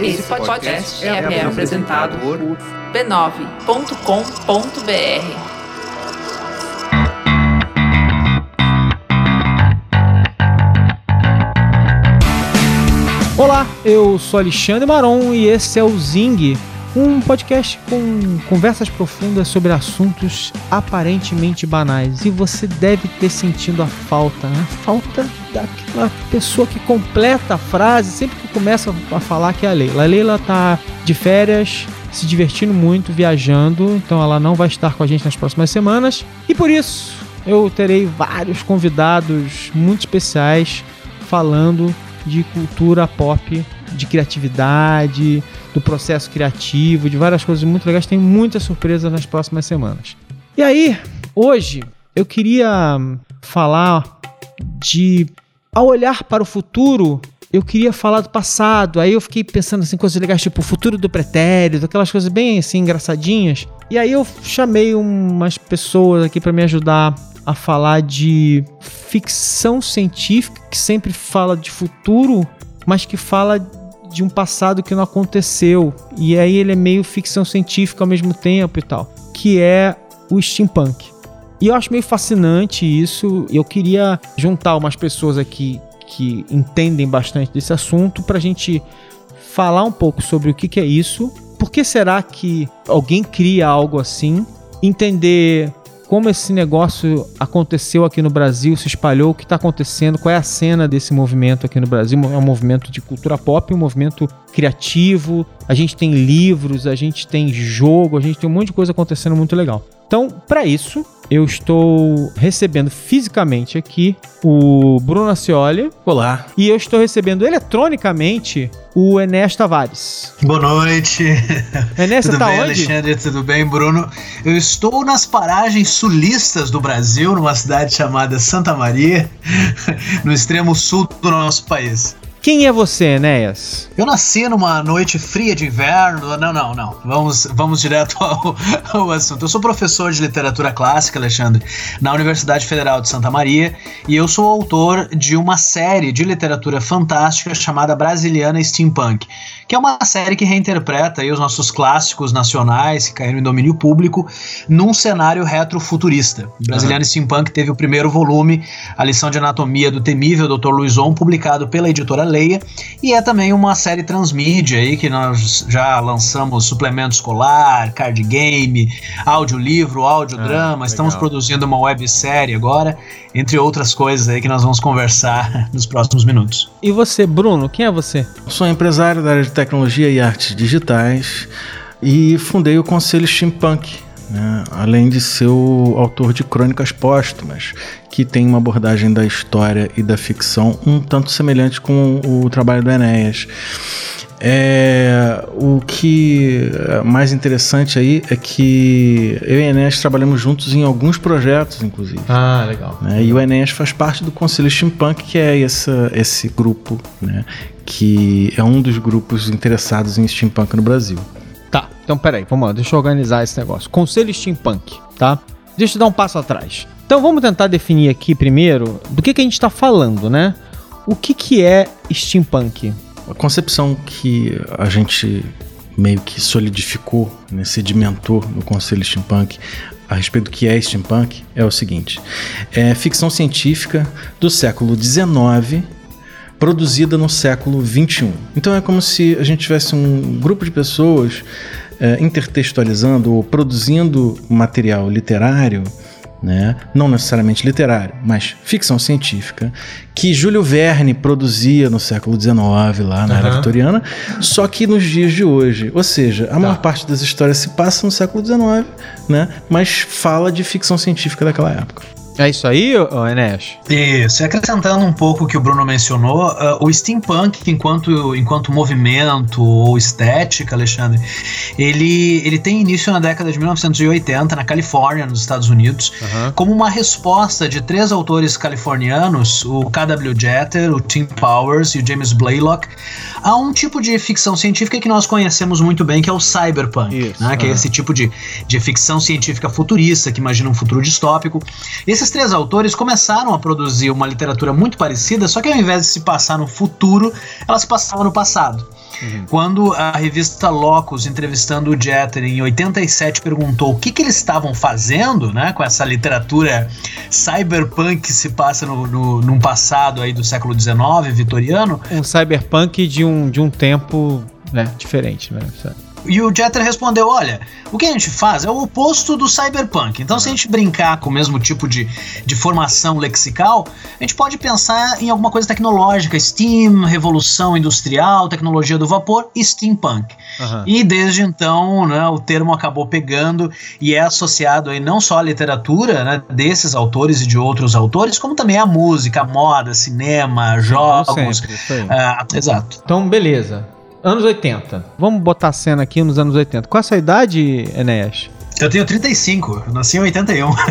Esse podcast é, é apresentado por b9.com.br. Olá, eu sou Alexandre Maron e esse é o Zing, um podcast com conversas profundas sobre assuntos aparentemente banais. E você deve ter sentido a falta, né? A falta daquela pessoa que completa a frase sempre que começa a falar que é a Leila. A Leila tá de férias, se divertindo muito, viajando, então ela não vai estar com a gente nas próximas semanas. E por isso eu terei vários convidados muito especiais falando de cultura pop, de criatividade, do processo criativo, de várias coisas muito legais. Tem muita surpresa nas próximas semanas. E aí, hoje eu queria falar de ao olhar para o futuro, eu queria falar do passado. Aí eu fiquei pensando assim, coisas legais, tipo o futuro do pretérito, aquelas coisas bem assim engraçadinhas. E aí eu chamei umas pessoas aqui para me ajudar a falar de ficção científica que sempre fala de futuro, mas que fala de um passado que não aconteceu. E aí ele é meio ficção científica ao mesmo tempo e tal, que é o steampunk. E eu acho meio fascinante isso. Eu queria juntar umas pessoas aqui que entendem bastante desse assunto para a gente falar um pouco sobre o que, que é isso. Por que será que alguém cria algo assim? Entender como esse negócio aconteceu aqui no Brasil, se espalhou, o que está acontecendo, qual é a cena desse movimento aqui no Brasil. É um movimento de cultura pop, um movimento criativo. A gente tem livros, a gente tem jogo, a gente tem um monte de coisa acontecendo muito legal. Então, para isso, eu estou recebendo fisicamente aqui o Bruno Ascioli. Olá. E eu estou recebendo eletronicamente o Enéas Tavares. Boa noite. Enéas, tudo tá bem, onde? Alexandre? Tudo bem, Bruno? Eu estou nas paragens sulistas do Brasil, numa cidade chamada Santa Maria, no extremo sul do nosso país. Quem é você, Enéas? Eu nasci numa noite fria de inverno. Não, não, não. Vamos, vamos direto ao, ao, assunto. Eu sou professor de literatura clássica, Alexandre, na Universidade Federal de Santa Maria, e eu sou autor de uma série de literatura fantástica chamada Brasiliana Steampunk, que é uma série que reinterpreta os nossos clássicos nacionais que caíram em domínio público num cenário retrofuturista. Brasiliana uhum. Steampunk teve o primeiro volume, a lição de anatomia do temível Dr. Luizon, publicado pela editora Leia, e é também uma série transmídia aí que nós já lançamos suplemento escolar, card game, audiolivro, audiodrama, ah, estamos produzindo uma websérie agora, entre outras coisas aí que nós vamos conversar nos próximos minutos. E você, Bruno, quem é você? Sou empresário da área de tecnologia e artes digitais e fundei o Conselho Steampunk, né? além de ser o autor de crônicas póstumas, que tem uma abordagem da história e da ficção um tanto semelhante com o trabalho do Enéas. É, o que é mais interessante aí é que eu e o Enéas trabalhamos juntos em alguns projetos, inclusive. Ah, legal. Né? E o Enéas faz parte do Conselho Steampunk, que é essa, esse grupo, né? que é um dos grupos interessados em steampunk no Brasil. Tá, então peraí, vamos lá, deixa eu organizar esse negócio. Conselho Steampunk, tá? Deixa eu dar um passo atrás. Então vamos tentar definir aqui primeiro do que, que a gente está falando, né? O que, que é steampunk? A concepção que a gente meio que solidificou, né, sedimentou no Conselho Steampunk a respeito do que é steampunk é o seguinte: é ficção científica do século XIX produzida no século XXI. Então é como se a gente tivesse um grupo de pessoas é, intertextualizando ou produzindo material literário né? não necessariamente literário, mas ficção científica, que Júlio Verne produzia no século XIX, lá na uhum. era vitoriana, só que nos dias de hoje. Ou seja, a tá. maior parte das histórias se passa no século XIX, né? mas fala de ficção científica daquela época. É isso aí, Enéas? Isso. E acrescentando um pouco o que o Bruno mencionou, uh, o steampunk, enquanto, enquanto movimento ou estética, Alexandre, ele, ele tem início na década de 1980, na Califórnia, nos Estados Unidos, uhum. como uma resposta de três autores californianos, o K.W. Jeter, o Tim Powers e o James Blaylock, a um tipo de ficção científica que nós conhecemos muito bem, que é o cyberpunk, Isso, né? uhum. que é esse tipo de, de ficção científica futurista, que imagina um futuro distópico. Esse esses três autores começaram a produzir uma literatura muito parecida, só que ao invés de se passar no futuro, ela se passava no passado. Uhum. Quando a revista Locus, entrevistando o Jeter em 87, perguntou o que, que eles estavam fazendo né, com essa literatura cyberpunk que se passa no, no, num passado aí do século XIX, vitoriano. Um cyberpunk de um, de um tempo né, diferente, né? E o Jeter respondeu: olha, o que a gente faz é o oposto do cyberpunk. Então, se a gente brincar com o mesmo tipo de, de formação lexical, a gente pode pensar em alguma coisa tecnológica: Steam, revolução industrial, tecnologia do vapor e steampunk. Uhum. E desde então, né, o termo acabou pegando e é associado aí não só à literatura né, desses autores e de outros autores, como também à música, à moda, cinema, jogos. Sempre, uh, exato. Então, beleza. Anos 80. Vamos botar a cena aqui nos anos 80. Qual é a sua idade, Enéas? Eu tenho 35, eu nasci em 81.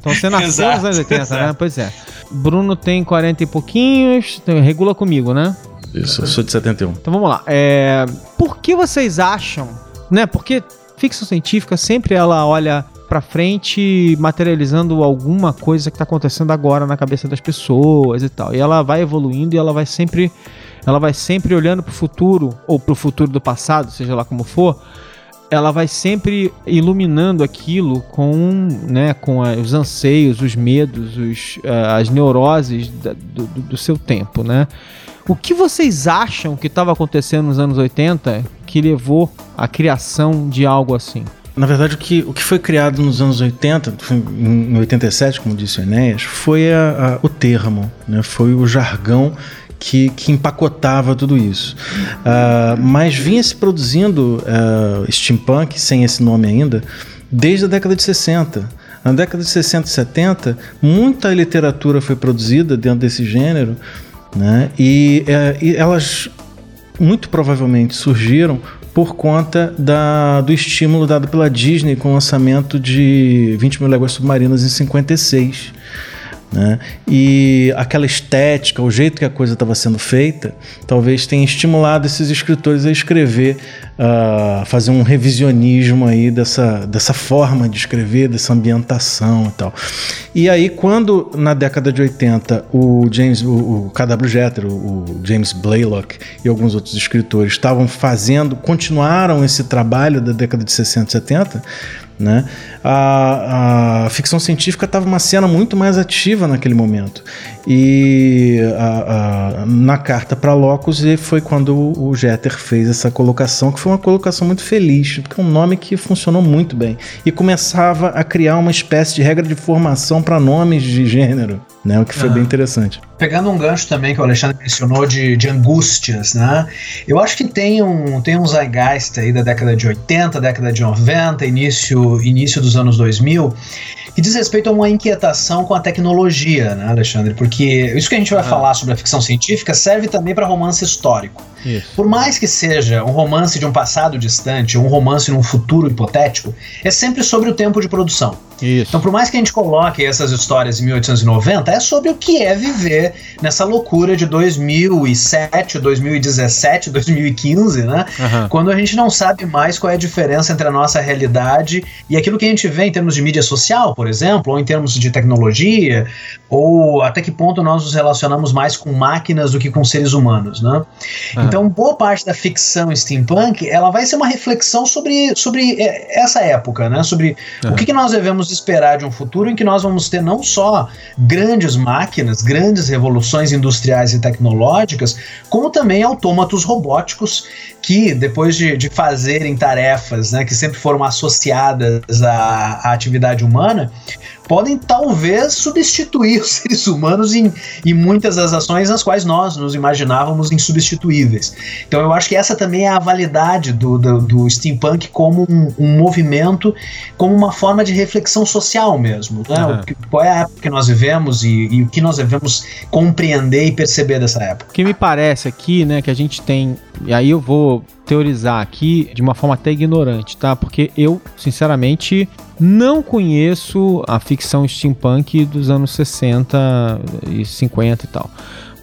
Então você nasceu nos anos 80, exato. né? Pois é. Bruno tem 40 e pouquinhos, regula comigo, né? Isso, eu sou de 71. Então vamos lá. É, por que vocês acham, né? Porque ficção científica sempre ela olha para frente materializando alguma coisa que tá acontecendo agora na cabeça das pessoas e tal. E ela vai evoluindo e ela vai sempre ela vai sempre olhando para o futuro ou para o futuro do passado, seja lá como for, ela vai sempre iluminando aquilo com, né, com os anseios, os medos, os, uh, as neuroses da, do, do, seu tempo, né? O que vocês acham que estava acontecendo nos anos 80 que levou à criação de algo assim? Na verdade, o que, o que foi criado nos anos 80, em 87, como disse o Enéas, foi a, a, o termo, né? foi o jargão que, que empacotava tudo isso. Uh, mas vinha se produzindo uh, steampunk, sem esse nome ainda, desde a década de 60. Na década de 60 e 70, muita literatura foi produzida dentro desse gênero, né? e, uh, e elas muito provavelmente surgiram por conta da, do estímulo dado pela Disney com o lançamento de 20 mil léguas submarinas em 56. Né? E aquela estética, o jeito que a coisa estava sendo feita, talvez tenha estimulado esses escritores a escrever, uh, fazer um revisionismo aí dessa, dessa forma de escrever, dessa ambientação e tal. E aí, quando na década de 80 o James, o, o KW Jeter, o, o James Blaylock e alguns outros escritores estavam fazendo, continuaram esse trabalho da década de 60 e 70, né? A, a ficção científica estava uma cena muito mais ativa naquele momento. E a, a, na carta para Locus foi quando o Jeter fez essa colocação, que foi uma colocação muito feliz, porque é um nome que funcionou muito bem. E começava a criar uma espécie de regra de formação para nomes de gênero, né? o que foi bem interessante. Pegando um gancho também que o Alexandre mencionou de, de angústias, né? Eu acho que tem um, tem um zeitgeist aí da década de 80, década de 90, início, início dos anos 2000 que diz respeito a uma inquietação com a tecnologia, né, Alexandre? Porque isso que a gente vai ah. falar sobre a ficção científica serve também para romance histórico. Isso. Por mais que seja um romance de um passado distante, um romance num futuro hipotético, é sempre sobre o tempo de produção. Isso. Então, por mais que a gente coloque essas histórias em 1890, é sobre o que é viver nessa loucura de 2007, 2017, 2015, né? Uhum. Quando a gente não sabe mais qual é a diferença entre a nossa realidade e aquilo que a gente vê em termos de mídia social, por exemplo, ou em termos de tecnologia, ou até que ponto nós nos relacionamos mais com máquinas do que com seres humanos, né? Uhum. Então, boa parte da ficção steampunk, ela vai ser uma reflexão sobre, sobre é, essa época, né? Sobre uhum. o que, que nós devemos esperar de um futuro em que nós vamos ter não só grandes máquinas, grandes revoluções industriais e tecnológicas, como também autômatos robóticos que, depois de, de fazerem tarefas né, que sempre foram associadas à, à atividade humana, podem talvez substituir os seres humanos em, em muitas das ações nas quais nós nos imaginávamos insubstituíveis. Então eu acho que essa também é a validade do, do, do steampunk como um, um, movimento, como uma forma de reflexão social mesmo. Né? Uhum. Que, qual é a época que nós vivemos e, e, o que nós devemos compreender e perceber dessa época. O que me parece aqui, né, que a gente tem, e aí eu vou teorizar aqui de uma forma até ignorante, tá? Porque eu, sinceramente, não conheço a ficção steampunk dos anos 60 e 50 e tal.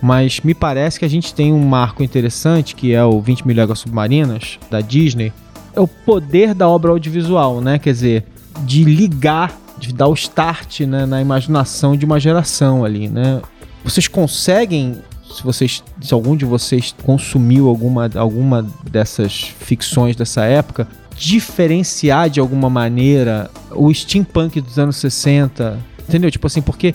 Mas me parece que a gente tem um marco interessante, que é o 20 mil léguas submarinas, da Disney. É o poder da obra audiovisual, né? Quer dizer, de ligar de dar o start né, na imaginação de uma geração ali, né? Vocês conseguem se vocês se algum de vocês consumiu alguma, alguma dessas ficções dessa época diferenciar de alguma maneira o steampunk dos anos 60 entendeu? Tipo assim porque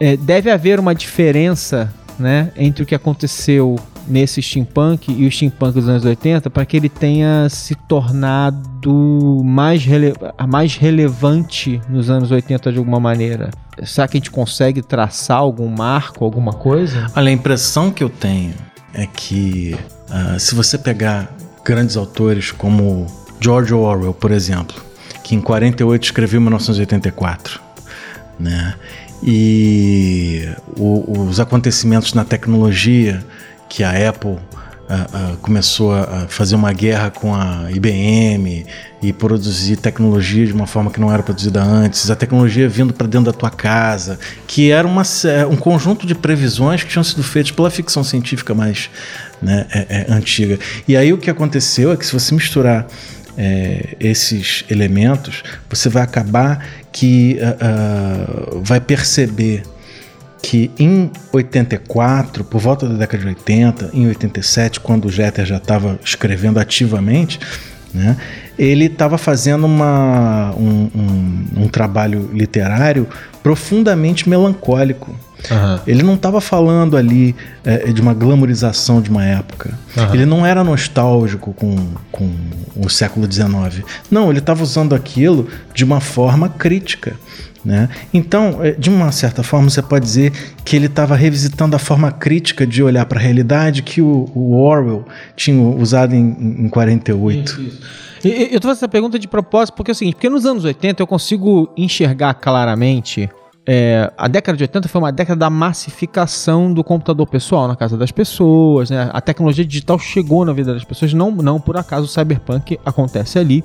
é, deve haver uma diferença né, entre o que aconteceu nesse steampunk e o steampunk dos anos 80 para que ele tenha se tornado mais, rele mais relevante nos anos 80 de alguma maneira? Será que a gente consegue traçar algum marco, alguma coisa? Olha, a impressão que eu tenho é que uh, se você pegar grandes autores como George Orwell, por exemplo, que em 48 escreveu 1984, né? E o, os acontecimentos na tecnologia que a Apple uh, uh, começou a fazer uma guerra com a IBM e produzir tecnologia de uma forma que não era produzida antes, a tecnologia vindo para dentro da tua casa, que era uma, um conjunto de previsões que tinham sido feitas pela ficção científica mais né, é, é, antiga. E aí o que aconteceu é que se você misturar é, esses elementos, você vai acabar que uh, vai perceber que em 84, por volta da década de 80, em 87, quando o Jeter já estava escrevendo ativamente, né, ele estava fazendo uma, um, um, um, trabalho literário profundamente melancólico. Uhum. Ele não estava falando ali é, de uma glamorização de uma época. Uhum. Ele não era nostálgico com, com o século XIX. Não, ele estava usando aquilo de uma forma crítica. Né? Então, é, de uma certa forma, você pode dizer que ele estava revisitando a forma crítica de olhar para a realidade que o, o, Orwell tinha usado em, em 48. Isso, isso. Eu estou fazendo essa pergunta de propósito porque é o seguinte: porque nos anos 80 eu consigo enxergar claramente. É, a década de 80 foi uma década da massificação do computador pessoal na casa das pessoas, né? A tecnologia digital chegou na vida das pessoas, não, não por acaso o cyberpunk acontece ali.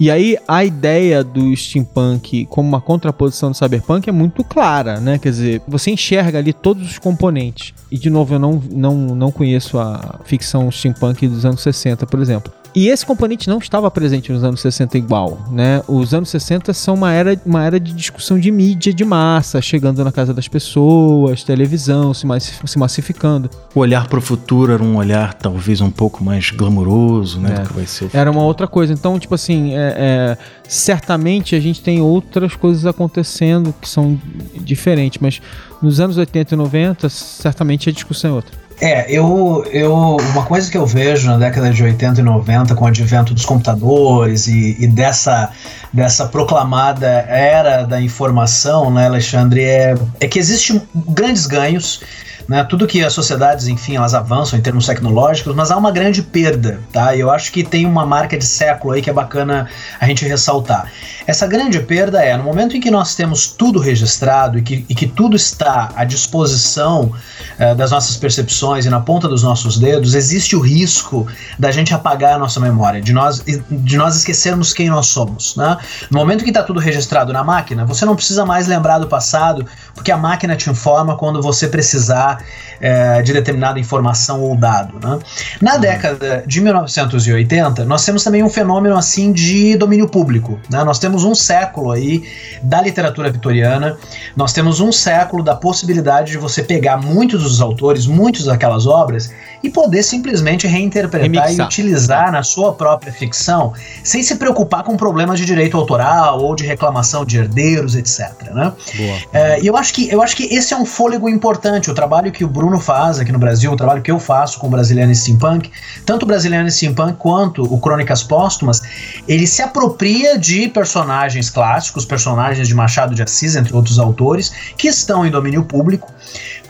E aí a ideia do steampunk como uma contraposição do cyberpunk é muito clara, né? Quer dizer, você enxerga ali todos os componentes. E de novo, eu não, não, não conheço a ficção steampunk dos anos 60, por exemplo. E esse componente não estava presente nos anos 60 igual, né? Os anos 60 são uma era, uma era de discussão de mídia de massa, chegando na casa das pessoas, televisão se, se massificando. O olhar para o futuro era um olhar talvez um pouco mais glamouroso, né? É. Do que vai ser era uma outra coisa. Então, tipo assim, é, é, certamente a gente tem outras coisas acontecendo que são diferentes, mas nos anos 80 e 90, certamente a discussão é outra. É, eu, eu. Uma coisa que eu vejo na década de 80 e 90, com o advento dos computadores e, e dessa, dessa proclamada era da informação, né, Alexandre, é, é que existem grandes ganhos né? Tudo que as sociedades, enfim, elas avançam em termos tecnológicos, mas há uma grande perda, tá? E eu acho que tem uma marca de século aí que é bacana a gente ressaltar. Essa grande perda é no momento em que nós temos tudo registrado e que, e que tudo está à disposição eh, das nossas percepções e na ponta dos nossos dedos, existe o risco da gente apagar a nossa memória, de nós, de nós esquecermos quem nós somos, né? No momento que está tudo registrado na máquina, você não precisa mais lembrar do passado, porque a máquina te informa quando você precisar é, de determinada informação ou dado. Né? Na uhum. década de 1980, nós temos também um fenômeno assim de domínio público. Né? Nós temos um século aí da literatura vitoriana, nós temos um século da possibilidade de você pegar muitos dos autores, muitas daquelas obras e poder simplesmente reinterpretar Remixar. e utilizar na sua própria ficção, sem se preocupar com problemas de direito autoral ou de reclamação de herdeiros, etc. Né? É, e eu acho que eu acho que esse é um fôlego importante. O trabalho que o Bruno faz aqui no Brasil, o trabalho que eu faço com o Brasiliano Steampunk, tanto o Brasiliano Steampunk quanto o Crônicas Póstumas, ele se apropria de personagens clássicos, personagens de Machado de Assis, entre outros autores, que estão em domínio público,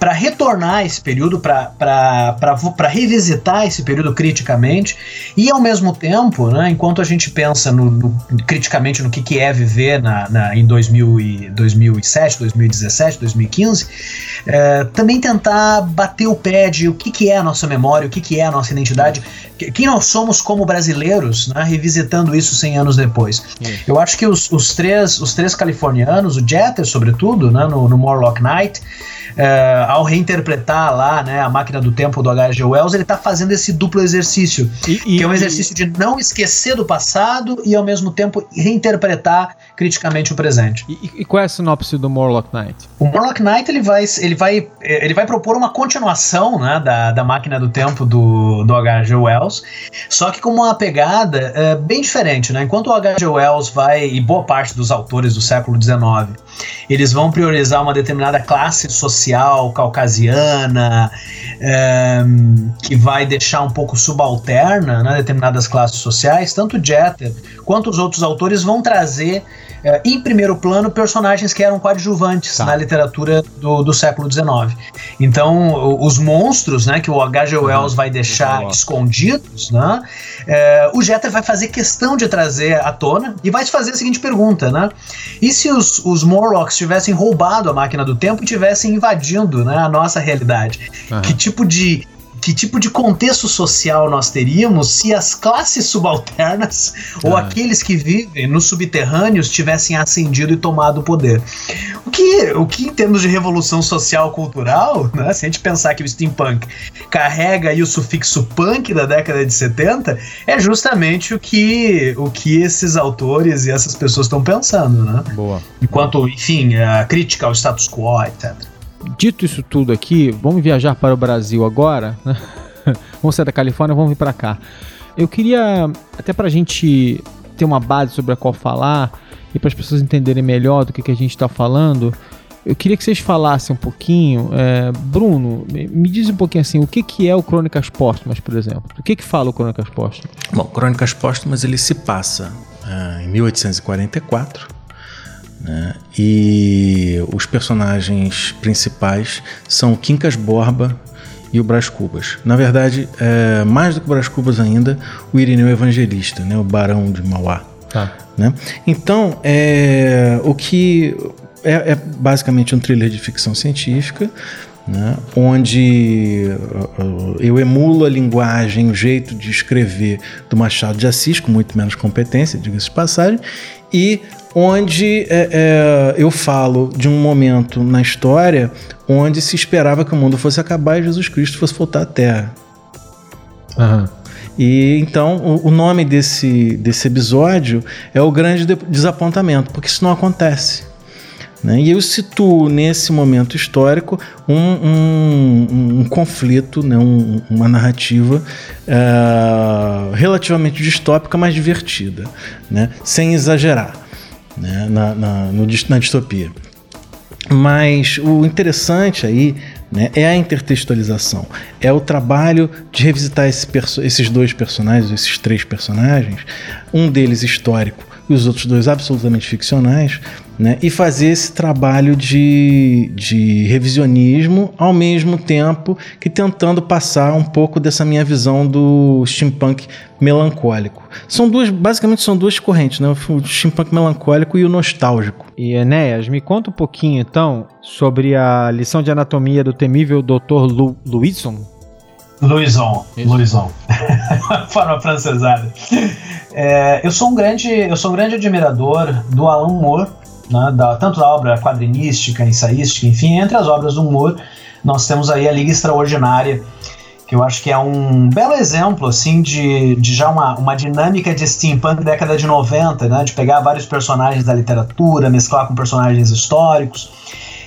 para retornar esse período, para revisitar esse período criticamente, e ao mesmo tempo, né, enquanto a gente pensa no, no, criticamente no que, que é viver na, na, em 2000 e, 2007, 2017, 2015, é, também tentar bater o pé de o que, que é a nossa memória, o que, que é a nossa identidade, quem nós somos como brasileiros, né, revisitando isso 100 anos depois. Eu acho que os, os, três, os três californianos, o Jeter, sobretudo, né, no, no Morlock Night, é, ao reinterpretar lá né, a máquina do tempo do H.G. Wells, ele está fazendo esse duplo exercício, e, e, que é um exercício de não esquecer do passado e ao mesmo tempo reinterpretar criticamente o presente. E, e qual é a sinopse do Morlock Knight? O Morlock Knight ele vai, ele vai, ele vai propor uma continuação né, da, da máquina do tempo do, do H.G. Wells, só que com uma pegada é, bem diferente. Né? Enquanto o H.G. Wells vai, e boa parte dos autores do século XIX, eles vão priorizar uma determinada classe social caucasiana, é, que vai deixar um pouco subalterna né, determinadas classes sociais, tanto Jeter quanto os outros autores vão trazer é, em primeiro plano personagens que eram coadjuvantes tá. na literatura do, do século XIX. Então, os monstros né, que o H.G. Wells vai deixar escondidos, né, é, o Jeter vai fazer questão de trazer à tona e vai fazer a seguinte pergunta: né, e se os, os Morlocks tivessem roubado a máquina do tempo e tivessem invadindo né, a nossa realidade? Uhum. Que tipo de que tipo de contexto social nós teríamos se as classes subalternas ou ah. aqueles que vivem nos subterrâneos tivessem ascendido e tomado o poder. O que, o que em termos de revolução social cultural, né, se a gente pensar que o steampunk carrega aí o sufixo punk da década de 70, é justamente o que, o que esses autores e essas pessoas estão pensando, né? Boa. Enquanto, enfim, a crítica ao status quo, etc. Dito isso tudo aqui, vamos viajar para o Brasil agora. Né? vamos sair da Califórnia, vamos vir para cá. Eu queria, até para a gente ter uma base sobre a qual falar e para as pessoas entenderem melhor do que, que a gente está falando, eu queria que vocês falassem um pouquinho. É, Bruno, me diz um pouquinho assim, o que, que é o Crônicas Póstumas, por exemplo? O que, que fala o Crônicas Póstumas? Bom, Crônicas Póstumas ele se passa uh, em 1844 né? E os personagens principais são Quincas Borba e o Brás Cubas. Na verdade, é, mais do que o Brás Cubas ainda, o Irineu Evangelista, né? o Barão de Mauá. Tá. Né? Então, é, o que é, é basicamente um thriller de ficção científica, né, onde uh, eu emulo a linguagem, o jeito de escrever do Machado de Assis, com muito menos competência, diga-se de passagem, e onde é, é, eu falo de um momento na história onde se esperava que o mundo fosse acabar e Jesus Cristo fosse voltar à Terra. Uhum. E então o, o, nome desse, desse episódio é o grande desapontamento, porque isso não acontece. Né? E eu situo nesse momento histórico um, um, um conflito, né? Um, uma narrativa uh, relativamente distópica, mas divertida, né? sem exagerar né, na, na, no, na distopia. Mas o interessante aí né, é a intertextualização, é o trabalho de revisitar esse esses dois personagens, esses três personagens, um deles histórico e os outros dois absolutamente ficcionais, né? E fazer esse trabalho de, de revisionismo ao mesmo tempo que tentando passar um pouco dessa minha visão do steampunk melancólico. São duas, basicamente são duas correntes, né? O steampunk melancólico e o nostálgico. E Enéas, me conta um pouquinho então sobre a lição de anatomia do temível Dr. Lu. Louison, Louison, forma francesada. É, eu sou um grande, eu sou um grande admirador do Alan Moore né, da, tanto da obra quadrinística, ensaística, enfim, entre as obras do Moore, nós temos aí a Liga Extraordinária, que eu acho que é um belo exemplo, assim, de, de já uma, uma dinâmica de steampunk década de 90, né, de pegar vários personagens da literatura, mesclar com personagens históricos.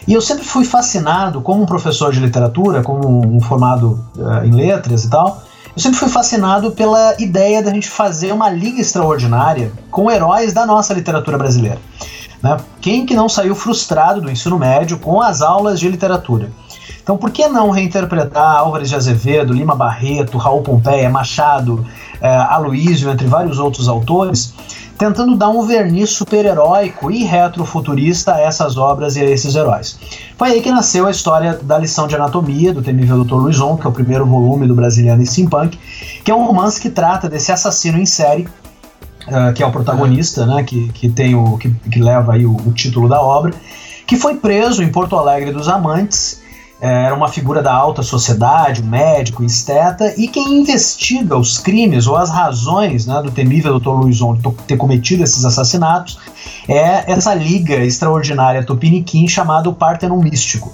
E eu sempre fui fascinado, como um professor de literatura, como um formado uh, em letras e tal, eu sempre fui fascinado pela ideia da gente fazer uma liga extraordinária com heróis da nossa literatura brasileira. Né? Quem que não saiu frustrado do ensino médio com as aulas de literatura? Então, por que não reinterpretar Álvares de Azevedo, Lima Barreto, Raul Pompeia, Machado, é, Aloísio, entre vários outros autores, tentando dar um verniz super-heróico e retrofuturista a essas obras e a esses heróis? Foi aí que nasceu a história da lição de anatomia do temível Dr. Luizon, que é o primeiro volume do Brasiliano e Steampunk, que é um romance que trata desse assassino em série uh, que é o protagonista, né, que, que, tem o, que, que leva aí o, o título da obra, que foi preso em Porto Alegre dos Amantes, era uma figura da alta sociedade, um médico, esteta, e quem investiga os crimes ou as razões né, do temível Dr. Luizon ter cometido esses assassinatos é essa liga extraordinária tupiniquim chamada o Partenon Místico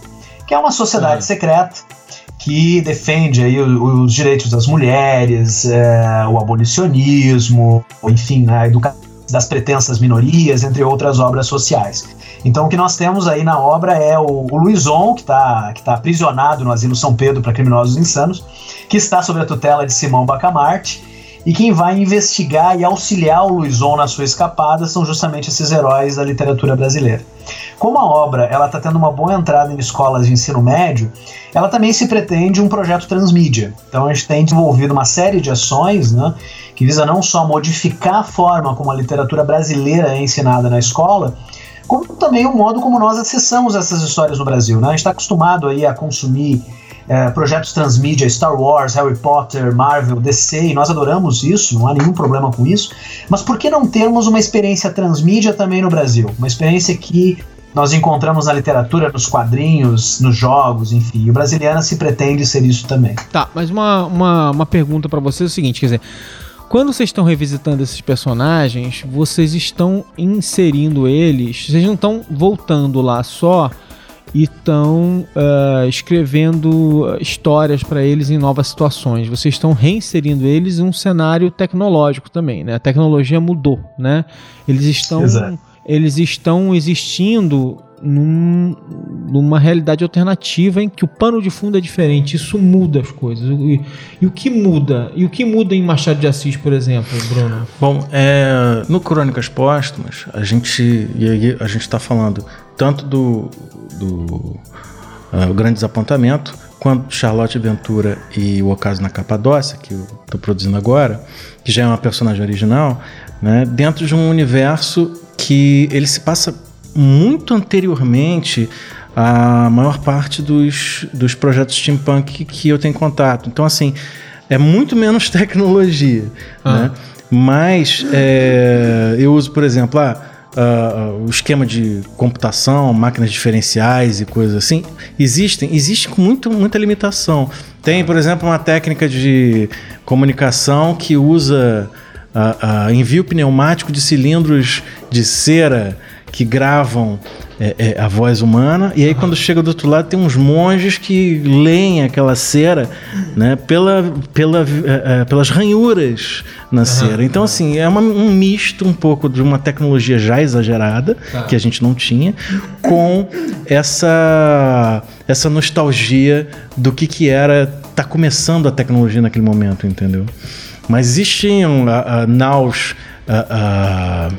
que é uma sociedade Ah. secreta que defende aí os direitos das mulheres, é, o abolicionismo, enfim, a educação das pretensas minorias, entre outras obras sociais. Então o que nós temos aí na obra é o, o Luizon, que está que tá aprisionado no Asilo São Pedro para criminosos insanos, que está sob a tutela de Simão Bacamarte, e quem vai investigar e auxiliar o Luizon na sua escapada são justamente esses heróis da literatura brasileira. Como a obra ela está tendo uma boa entrada em escolas de ensino médio, ela também se pretende um projeto transmídia. Então a gente tem desenvolvido uma série de ações né, que visa não só modificar a forma como a literatura brasileira é ensinada na escola, como também o modo como nós acessamos essas histórias no Brasil. Né? A gente está acostumado aí a consumir é, projetos transmídia, Star Wars, Harry Potter, Marvel, DC, e nós adoramos isso, não há nenhum problema com isso. Mas por que não termos uma experiência transmídia também no Brasil? Uma experiência que nós encontramos na literatura, nos quadrinhos, nos jogos, enfim. O Brasiliana se pretende ser isso também. Tá, mas uma, uma, uma pergunta pra vocês é o seguinte, quer dizer, quando vocês estão revisitando esses personagens, vocês estão inserindo eles, vocês não estão voltando lá só e estão ah, escrevendo ah, histórias pra eles em novas situações. Vocês estão reinserindo eles em um cenário tecnológico também, né? A tecnologia mudou, né? Eles estão Exato. Eles estão existindo num- numa realidade alternativa em que o pano de fundo é diferente. Isso muda as coisas. E, e o que muda? E o que muda em Machado de Assis, por exemplo, Bruno? Bom, é, no Crônicas Póstumas, a gente a gente está falando tanto do, do o Grande Desapontamento, quanto Charlotte Ventura e o Ocaso na Capadócia, que eu estou produzindo agora, que já é uma personagem original, né, dentro de um universo que ele se passa muito anteriormente à maior parte dos, dos projetos steampunk que eu tenho contato. Então, assim, é muito menos tecnologia, Ah. né? Mas é, eu uso, por exemplo, ah, ah, o esquema de computação, máquinas diferenciais e coisas assim, existem, existe com muito, muita limitação. Tem, por exemplo, uma técnica de comunicação que usa envio pneumático de cilindros de cera que gravam é, é, a voz humana, e aí quando chega do outro lado tem uns monges que leem aquela cera né, pela, pela, é, é, pelas ranhuras na cera. Então, assim, é uma- um misto um pouco de uma tecnologia já exagerada, que a gente não tinha, com essa, essa nostalgia do que, que era tá começando a tecnologia naquele momento, entendeu? Mas existiam ah, ah, naus ah,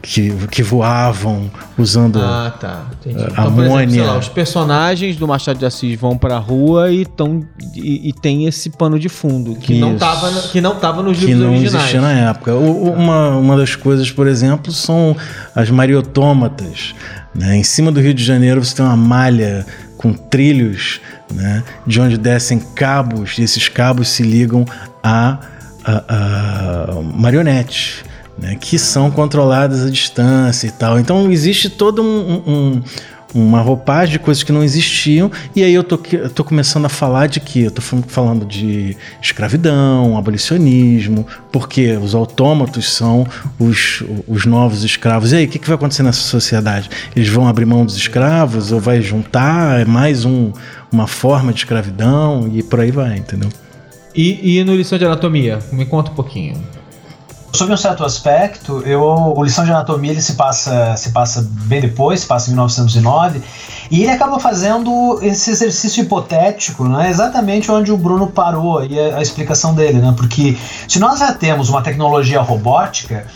que, que voavam usando. Ah, tá. Uh, Então, por exemplo, amônia. lá, os personagens do Machado de Assis vão pra rua e, tão, e, e tem esse pano de fundo que, não Isso. tava, na- que não tava nos que livros não originais. existia na época. O- uma, uma das coisas, por exemplo, são as mariotômatas. né? Em cima do Rio de Janeiro você tem uma malha com trilhos, né? de onde descem cabos, e esses cabos se ligam a, marionetes. Né, que são controladas à distância e tal. Então existe todo um- um- uma roupagem de coisas que não existiam, e aí eu tô, eu tô começando a falar de que? Eu tô fal- falando de escravidão, abolicionismo, porque os autômatos são os, os novos escravos. E aí, o que, que vai acontecer nessa sociedade? Eles vão abrir mão dos escravos, ou vai juntar? É mais um- uma forma de escravidão, e por aí vai, entendeu? E, e no lição de anatomia? Me conta um pouquinho. Sob um certo aspecto, eu, o Lição de Anatomia ele se passa, se passa bem depois, se passa em 1909, e ele acaba fazendo esse exercício hipotético, né, exatamente onde o Bruno parou aí a, a explicação dele, né, porque se nós já temos uma tecnologia robótica,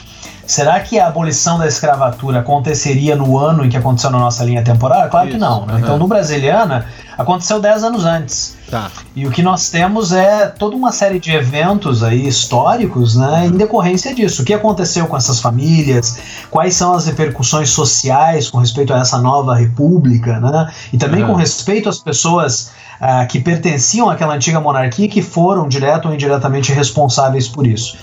será que a abolição da escravatura aconteceria no ano em que aconteceu na nossa linha temporal? Claro que Isso, não, né? aham. Então no Brasiliana aconteceu 10 anos antes. Tá. E o que nós temos é toda uma série de eventos aí históricos, né, em decorrência disso. O que aconteceu com essas famílias? Quais são as repercussões sociais com respeito a essa nova república, né? E também Uhum. com respeito às pessoas ah, que pertenciam àquela antiga monarquia e que foram direto ou indiretamente responsáveis por isso.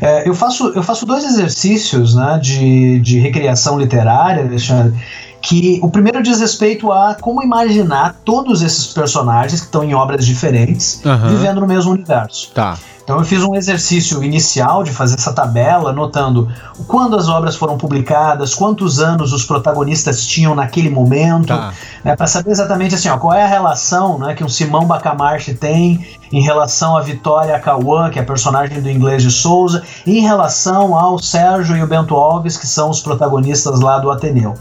É, eu, faço, eu faço dois exercícios né, de, de recriação literária, Alexandre, que o primeiro diz respeito a como imaginar todos esses personagens que estão em obras diferentes Aham. vivendo no mesmo universo. Tá. Então eu fiz um exercício inicial de fazer essa tabela, anotando quando as obras foram publicadas, quantos anos os protagonistas tinham naquele momento, Tá. né, para saber exatamente assim, ó, qual é a relação né, que o Simão Bacamarte tem em relação à Vitória Cauã, que é a personagem do inglês de Souza, em relação ao Sérgio e o Bento Alves, que são os protagonistas lá do Ateneu.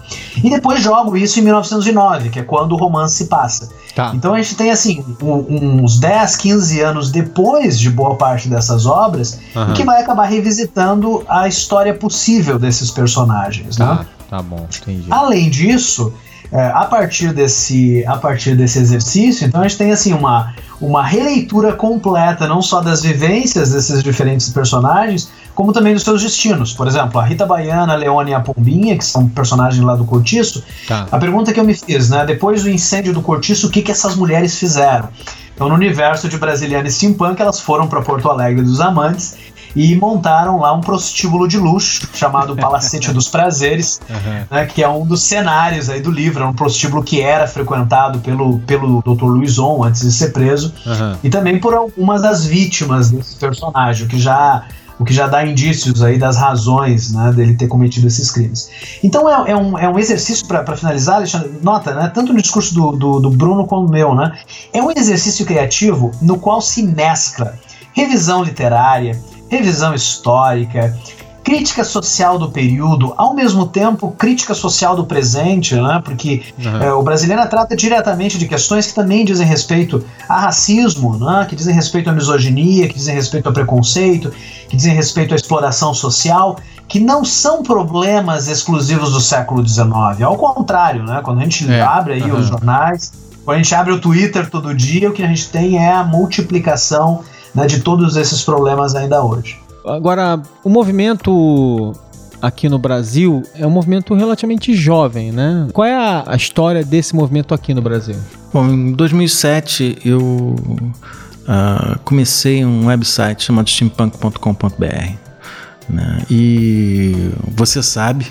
E depois jogo isso em 1909, que é quando o romance se passa. Tá. Então a gente tem assim um- uns 10, 15 anos depois de boa parte dessas obras, Aham. e que vai acabar revisitando a história possível desses personagens. né? Tá, tá bom, entendi. Além disso, é, a partir desse a partir desse exercício, então a gente tem assim uma uma releitura completa não só das vivências desses diferentes personagens, como também dos seus destinos. Por exemplo, a Rita Baiana, a Leone e a Pombinha, que são personagens lá do Cortiço, Tá. a pergunta que eu me fiz, né? Depois do incêndio do Cortiço, o que, que essas mulheres fizeram? Então, no universo de Brasiliana e Steampunk, elas foram para Porto Alegre dos Amantes e montaram lá um prostíbulo de luxo chamado Palacete dos Prazeres, Aham. né, que é um dos cenários aí do livro, é um prostíbulo que era frequentado pelo, pelo Dr. Luizon antes de ser preso Aham. e também por algumas das vítimas desse personagem, que já o que já dá indícios aí das razões né, dele ter cometido esses crimes. Então é, é um, é um exercício para finalizar, Alexandre, nota, né, tanto no discurso do, do, do Bruno quanto no meu, né, é um exercício criativo no qual se mescla revisão literária, revisão histórica, crítica social do período, ao mesmo tempo crítica social do presente, né? Porque Aham. é, o brasileiro trata diretamente de questões que também dizem respeito a racismo, né? que dizem respeito à misoginia, que dizem respeito ao preconceito, que dizem respeito à exploração social, que não são problemas exclusivos do século XIX. Ao contrário, né? quando a gente É, abre aí aham. os jornais, quando a gente abre o Twitter todo dia, o que a gente tem é a multiplicação né, de todos esses problemas ainda hoje. Agora, o movimento aqui no Brasil é um movimento relativamente jovem, né? Qual é a, a história desse movimento aqui no Brasil? Bom, em 2007 eu ah, comecei um website chamado steampunk.com.br. Né? E você sabe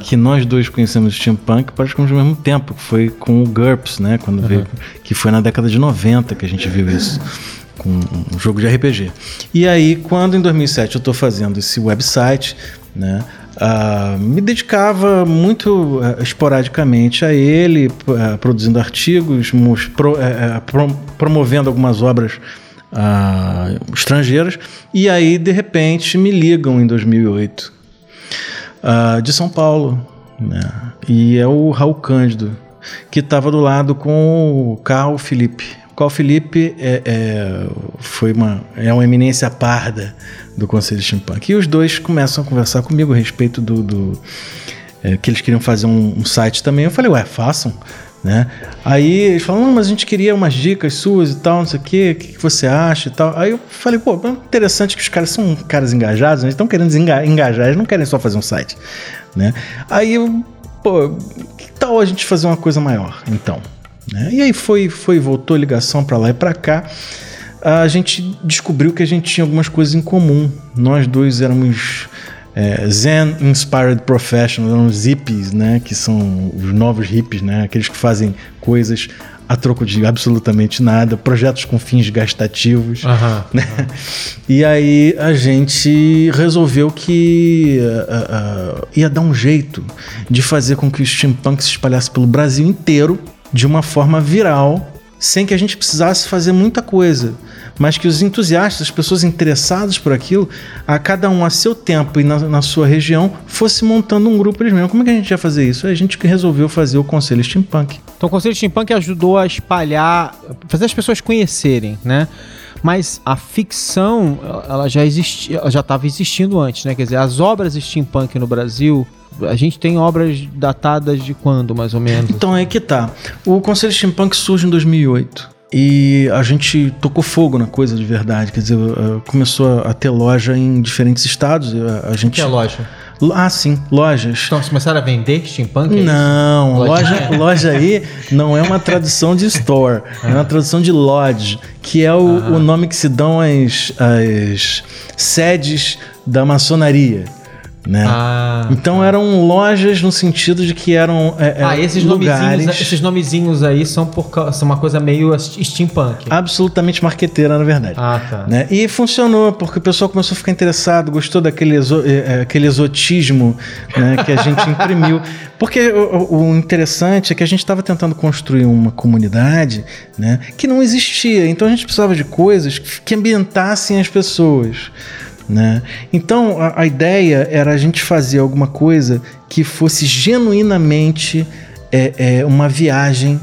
que nós dois conhecemos o steampunk praticamente ao mesmo tempo, que foi com o GURPS, né? Quando veio, que foi na década de 90 que a gente viu isso. Com um jogo de RPG. E aí, quando em 2007 eu estou fazendo esse website, né? ah, me dedicava muito ah, esporadicamente a ele, ah, produzindo artigos, pro- eh, pro- promovendo algumas obras ah, estrangeiras. E aí, de repente, me ligam em 2008 ah, de São Paulo. Né? E é o Raul Cândido, que estava do lado com o Carl Felipe. Carl Felipe é, é- foi uma, é uma eminência parda do Conselho Steampunk. E os dois começam a conversar comigo a respeito do. do- é, que eles queriam fazer um, um site também. Eu falei, ué, façam. Né? Aí eles falaram, mas a gente queria umas dicas suas e tal, não sei o quê, o que, que você acha e tal. Aí eu falei, pô, interessante que os caras são caras engajados, né? eles estão querendo engajar, eles não querem só fazer um site. Né? Aí pô, que tal a gente fazer uma coisa maior, então? Né? E aí foi, foi voltou ligação pra lá e pra cá. A gente descobriu que a gente tinha algumas coisas em comum. Nós dois éramos é, Zen Inspired Professionals, éramos hippies, né? Que são os novos hippies, né? Aqueles que fazem coisas a troco de absolutamente nada, projetos com fins gastativos. Aham. né? E aí a gente resolveu que ah, ah, ia dar um jeito de fazer com que o steampunk se espalhasse pelo Brasil inteiro de uma forma viral, sem que a gente precisasse fazer muita coisa, mas que os entusiastas, as pessoas interessadas por aquilo, a cada um a seu tempo e na, na sua região, fosse montando um grupo eles mesmos. Como é que a gente ia fazer isso? A gente que resolveu fazer o Conselho Steampunk. Então o Conselho Steampunk ajudou a espalhar, fazer as pessoas conhecerem, né? Mas a ficção, ela já existia, já estava existindo antes, né? Quer dizer, as obras steampunk no Brasil, a gente tem obras datadas de quando, mais ou menos? Então é que tá. O Conselho Steampunk surge em 2008. E a gente tocou fogo na coisa de verdade. Quer dizer, uh, começou a ter loja em diferentes estados. A, a gente. que é loja? Ah, sim, lojas. Então, vocês começaram a vender steampunk? é? Não, loja, loja aí não é uma tradução de store, é uma tradução de lodge, que é o, o nome que se dão às, às sedes da maçonaria. Né? Ah, então eram lojas no sentido de que eram é, é, ah, esses lugares nomezinhos, esses nomezinhos aí são, por, são uma coisa meio steampunk. absolutamente marqueteira, na verdade. Ah, tá. Né? E funcionou, porque o pessoal começou a ficar interessado, gostou daquele exo- eh, eh, aquele exotismo né, que a gente imprimiu. Porque o, o- interessante é que a gente estava tentando construir uma comunidade né, que não existia. Então a gente precisava de coisas que ambientassem as pessoas. Né? Então a, a ideia era a gente fazer alguma coisa que fosse genuinamente eh, eh, uma viagem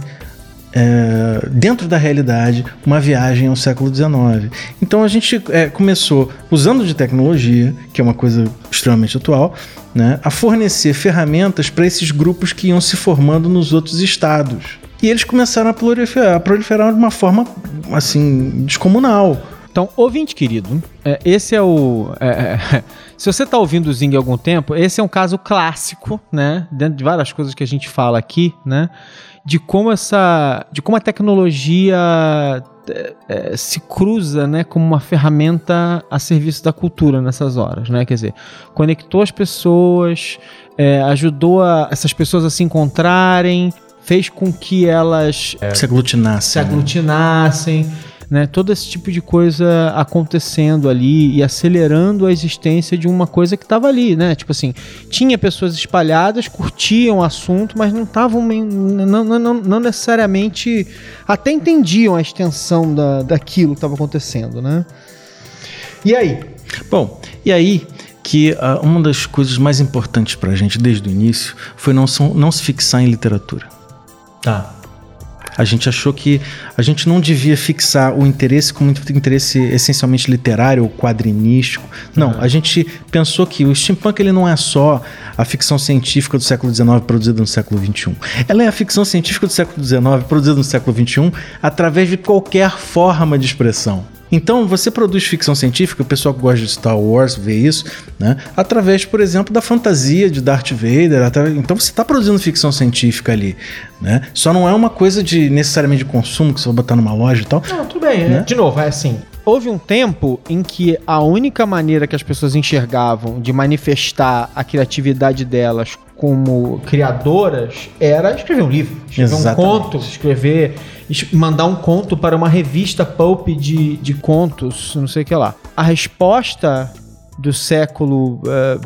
é, dentro da realidade, uma viagem ao século XIX. Então a gente é, começou usando de tecnologia, que é uma coisa extremamente atual, né, a fornecer ferramentas para esses grupos que iam se formando nos outros estados. E eles começaram a proliferar, a proliferar de uma forma assim descomunal. Então, ouvinte querido, é, esse é o. é, é, se você está ouvindo o Zing há algum tempo, esse é um caso clássico, né? Dentro de várias coisas que a gente fala aqui, né? De como essa. De como a tecnologia é, é, se cruza, né? Como uma ferramenta a serviço da cultura nessas horas, né? Quer dizer, conectou as pessoas, é, ajudou a- essas pessoas a se encontrarem, fez com que elas Se aglutinasse. se né? aglutinassem, né? Todo esse tipo de coisa acontecendo ali e acelerando a existência de uma coisa que estava ali, né? Tipo assim, tinha pessoas espalhadas, curtiam o assunto, mas não estavam não, não, não, necessariamente até entendiam a extensão da, daquilo que estava acontecendo, né? E aí? Bom, e aí que ah, uma das coisas mais importantes para a gente desde o início foi não, não se fixar em literatura. Tá. A gente achou que a gente não devia fixar o interesse como um interesse essencialmente literário ou quadrinístico. Não, a gente pensou que o steampunk ele não é só a ficção científica do século XIX produzida no século XXI. Ela é a ficção científica do século XIX produzida no século XXI através de qualquer forma de expressão. Então, você produz ficção científica, o pessoal que gosta de Star Wars vê isso, né? Através, por exemplo, da fantasia de Darth Vader. atra- Então, você está produzindo ficção científica ali, né? Só não é uma coisa de necessariamente de consumo que você vai botar numa loja e tal. Não, tudo bem. Né? De novo, é assim. Houve um tempo em que a única maneira que as pessoas enxergavam de manifestar a criatividade delas como criadoras era escrever um livro, escrever Exatamente. um conto, escrever, es- mandar um conto para uma revista pulp de, de contos, não sei o que lá. A resposta do século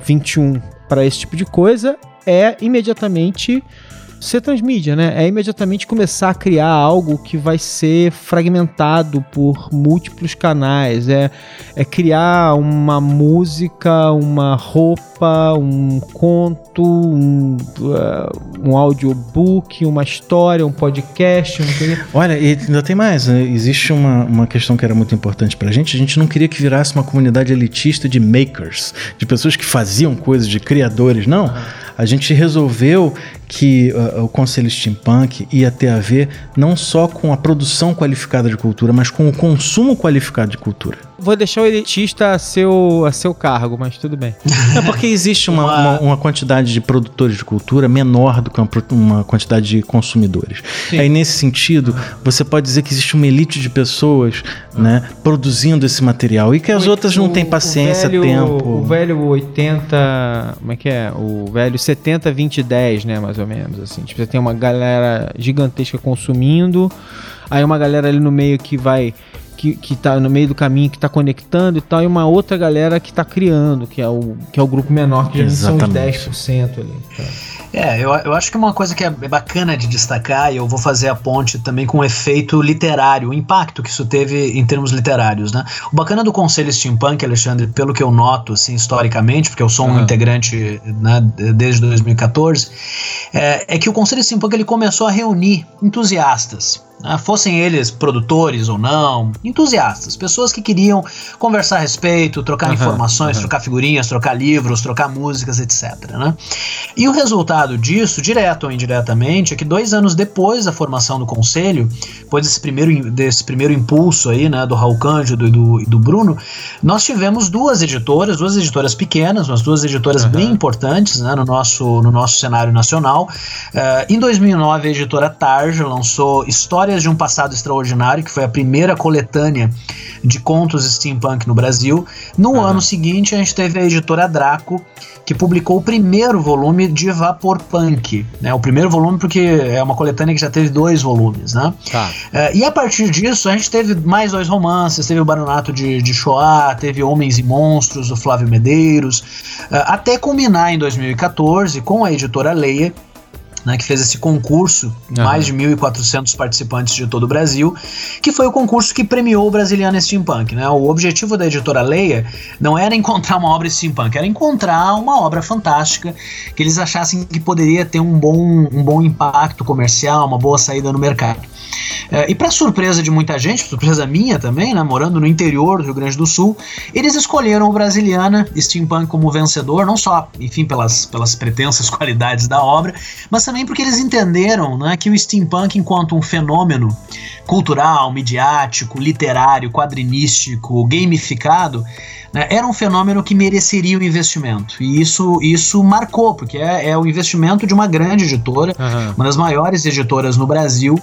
XXI para esse tipo de coisa é imediatamente ser transmídia, né? É imediatamente começar a criar algo que vai ser fragmentado por múltiplos canais. É, é criar uma música, uma roupa, um conto, um, uh, um audiobook, uma história, um podcast, um... Olha, e ainda tem mais. né? Existe uma, uma questão que era muito importante pra gente. A gente não queria que virasse uma comunidade elitista de makers, de pessoas que faziam coisas, de criadores. Não. A gente resolveu que uh, o Conselho Steampunk ia ter a ver não só com a produção qualificada de cultura, mas com o consumo qualificado de cultura. Vou deixar o elitista a seu, a seu cargo, mas tudo bem. É porque existe uma, Uma- uma, uma quantidade de produtores de cultura menor do que uma, uma quantidade de consumidores. Sim. Aí, nesse sentido, você pode dizer que existe uma elite de pessoas né, produzindo esse material e que as O- outras não o- têm o paciência, velho- tempo. O velho 80. Como é que é? O velho 70, 20, 10, né? Mais ou menos. Assim. Tipo, você tem uma galera gigantesca consumindo, aí uma galera ali no meio que vai. Que, que tá no meio do caminho, que tá conectando e tal, e uma outra galera que tá criando, que é o, que é o grupo menor, que já são Exatamente. 10% ali. tá? É, eu, eu acho que uma coisa que é bacana de destacar, e eu vou fazer a ponte também com o efeito literário, o impacto que isso teve em termos literários, né? O bacana do Conselho Steampunk, Alexandre, pelo que eu noto, assim, historicamente, porque eu sou um Aham. integrante né, desde 2014, é, é que o Conselho Steampunk ele começou a reunir entusiastas, né? fossem eles produtores ou não, entusiastas, pessoas que queriam conversar a respeito, trocar Aham, informações, aham. trocar figurinhas, trocar livros, trocar músicas, etc. Né? E o resultado disso, direto ou indiretamente, é que dois anos depois da formação do conselho, depois desse primeiro, desse primeiro impulso aí, né, do Raul Cândido e do, do Bruno, nós tivemos duas editoras, duas editoras pequenas, mas duas editoras Aham. bem importantes né, no, nosso, no nosso cenário nacional. Eh, em 2009, a editora Tarja lançou Histórias de um Passado Extraordinário, que foi a primeira coletânea de contos steampunk no Brasil. No ano seguinte, a gente teve a editora Draco, que publicou o primeiro volume de Vaporpunk. Né? O primeiro volume porque é uma coletânea que já teve dois volumes. Né? Tá. É, e a partir disso, a gente teve mais dois romances, teve o Baronato de, de Shoah, teve Homens e Monstros, do Flávio Medeiros, é, até culminar em 2014 com a editora Leia, né, que fez esse concurso, Aham. mais de 1.400 participantes de todo o Brasil, que foi o concurso que premiou o Brasiliano Steampunk. Né? O objetivo da editora Leia não era encontrar uma obra steampunk, era encontrar uma obra fantástica que eles achassem que poderia ter um bom, um bom impacto comercial, uma boa saída no mercado. É, e para surpresa de muita gente, surpresa minha também, né, morando no interior do Rio Grande do Sul, eles escolheram o Brasiliana Steampunk como vencedor, não só, enfim, pelas, pelas pretensas qualidades da obra, mas também porque eles entenderam né, que o steampunk, enquanto um fenômeno cultural, midiático, literário, quadrinístico, gamificado, né, era um fenômeno que mereceria o investimento. E isso, isso marcou, porque é, é o investimento de uma grande editora, Aham. uma das maiores editoras no Brasil,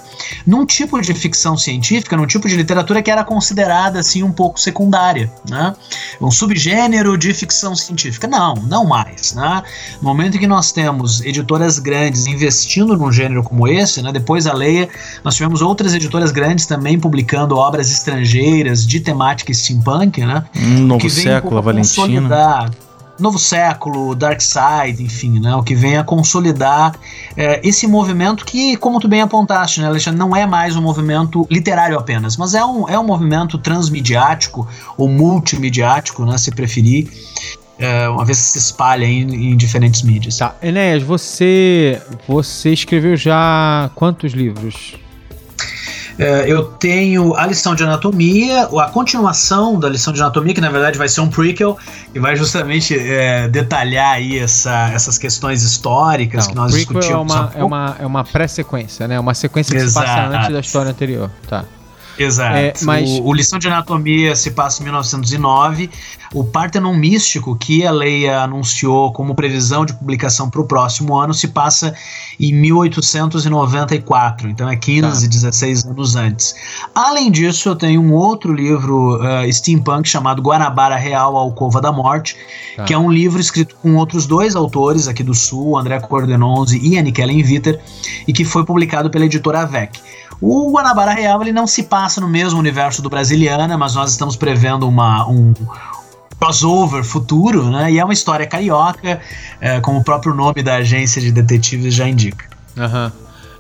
num tipo de ficção científica, num tipo de literatura que era considerada assim um pouco secundária, né? Um subgênero de ficção científica. Não, não mais, né? No momento em que nós temos editoras grandes investindo num gênero como esse, né? Depois da Leia, nós tivemos outras editoras grandes também publicando obras estrangeiras de temática steampunk, né? Um novo que século, a Valentina. consolidar Novo Século, Dark Side, enfim, né, o que vem a consolidar é, esse movimento que, como tu bem apontaste, né, Alexandre, não é mais um movimento literário apenas, mas é um, é um movimento transmediático ou multimediático, né, se preferir, é, uma vez que se espalha em, em diferentes mídias. Tá, Enéas, você, você escreveu já quantos livros? É, eu tenho a lição de anatomia, a continuação da lição de anatomia, que na verdade vai ser um prequel, e vai justamente é, detalhar aí essa, essas questões históricas Não, que nós prequel discutimos. é uma, é uma, é uma pré-sequência, né? Uma sequência que se passa Exato. antes da história anterior. Tá. Exato. É, mas- o, o Lição de Anatomia se passa em 1909. O Partenon Místico, que a Leia anunciou como previsão de publicação para o próximo ano, se passa em 1894. Então é 15, Tá. 16 anos antes. Além disso, eu tenho um outro livro eh, steampunk chamado Guanabara Real, a Alcova da Morte, Tá. que é um livro escrito com outros dois autores aqui do Sul, André Cordenonze e Annie Kellen Viter, e que foi publicado pela editora Avec. O Guanabara Real ele não se passa no mesmo universo do Brasiliana, mas nós estamos prevendo uma, um crossover futuro, né? E é uma história carioca, é, como o próprio nome da agência de detetives já indica. Aham.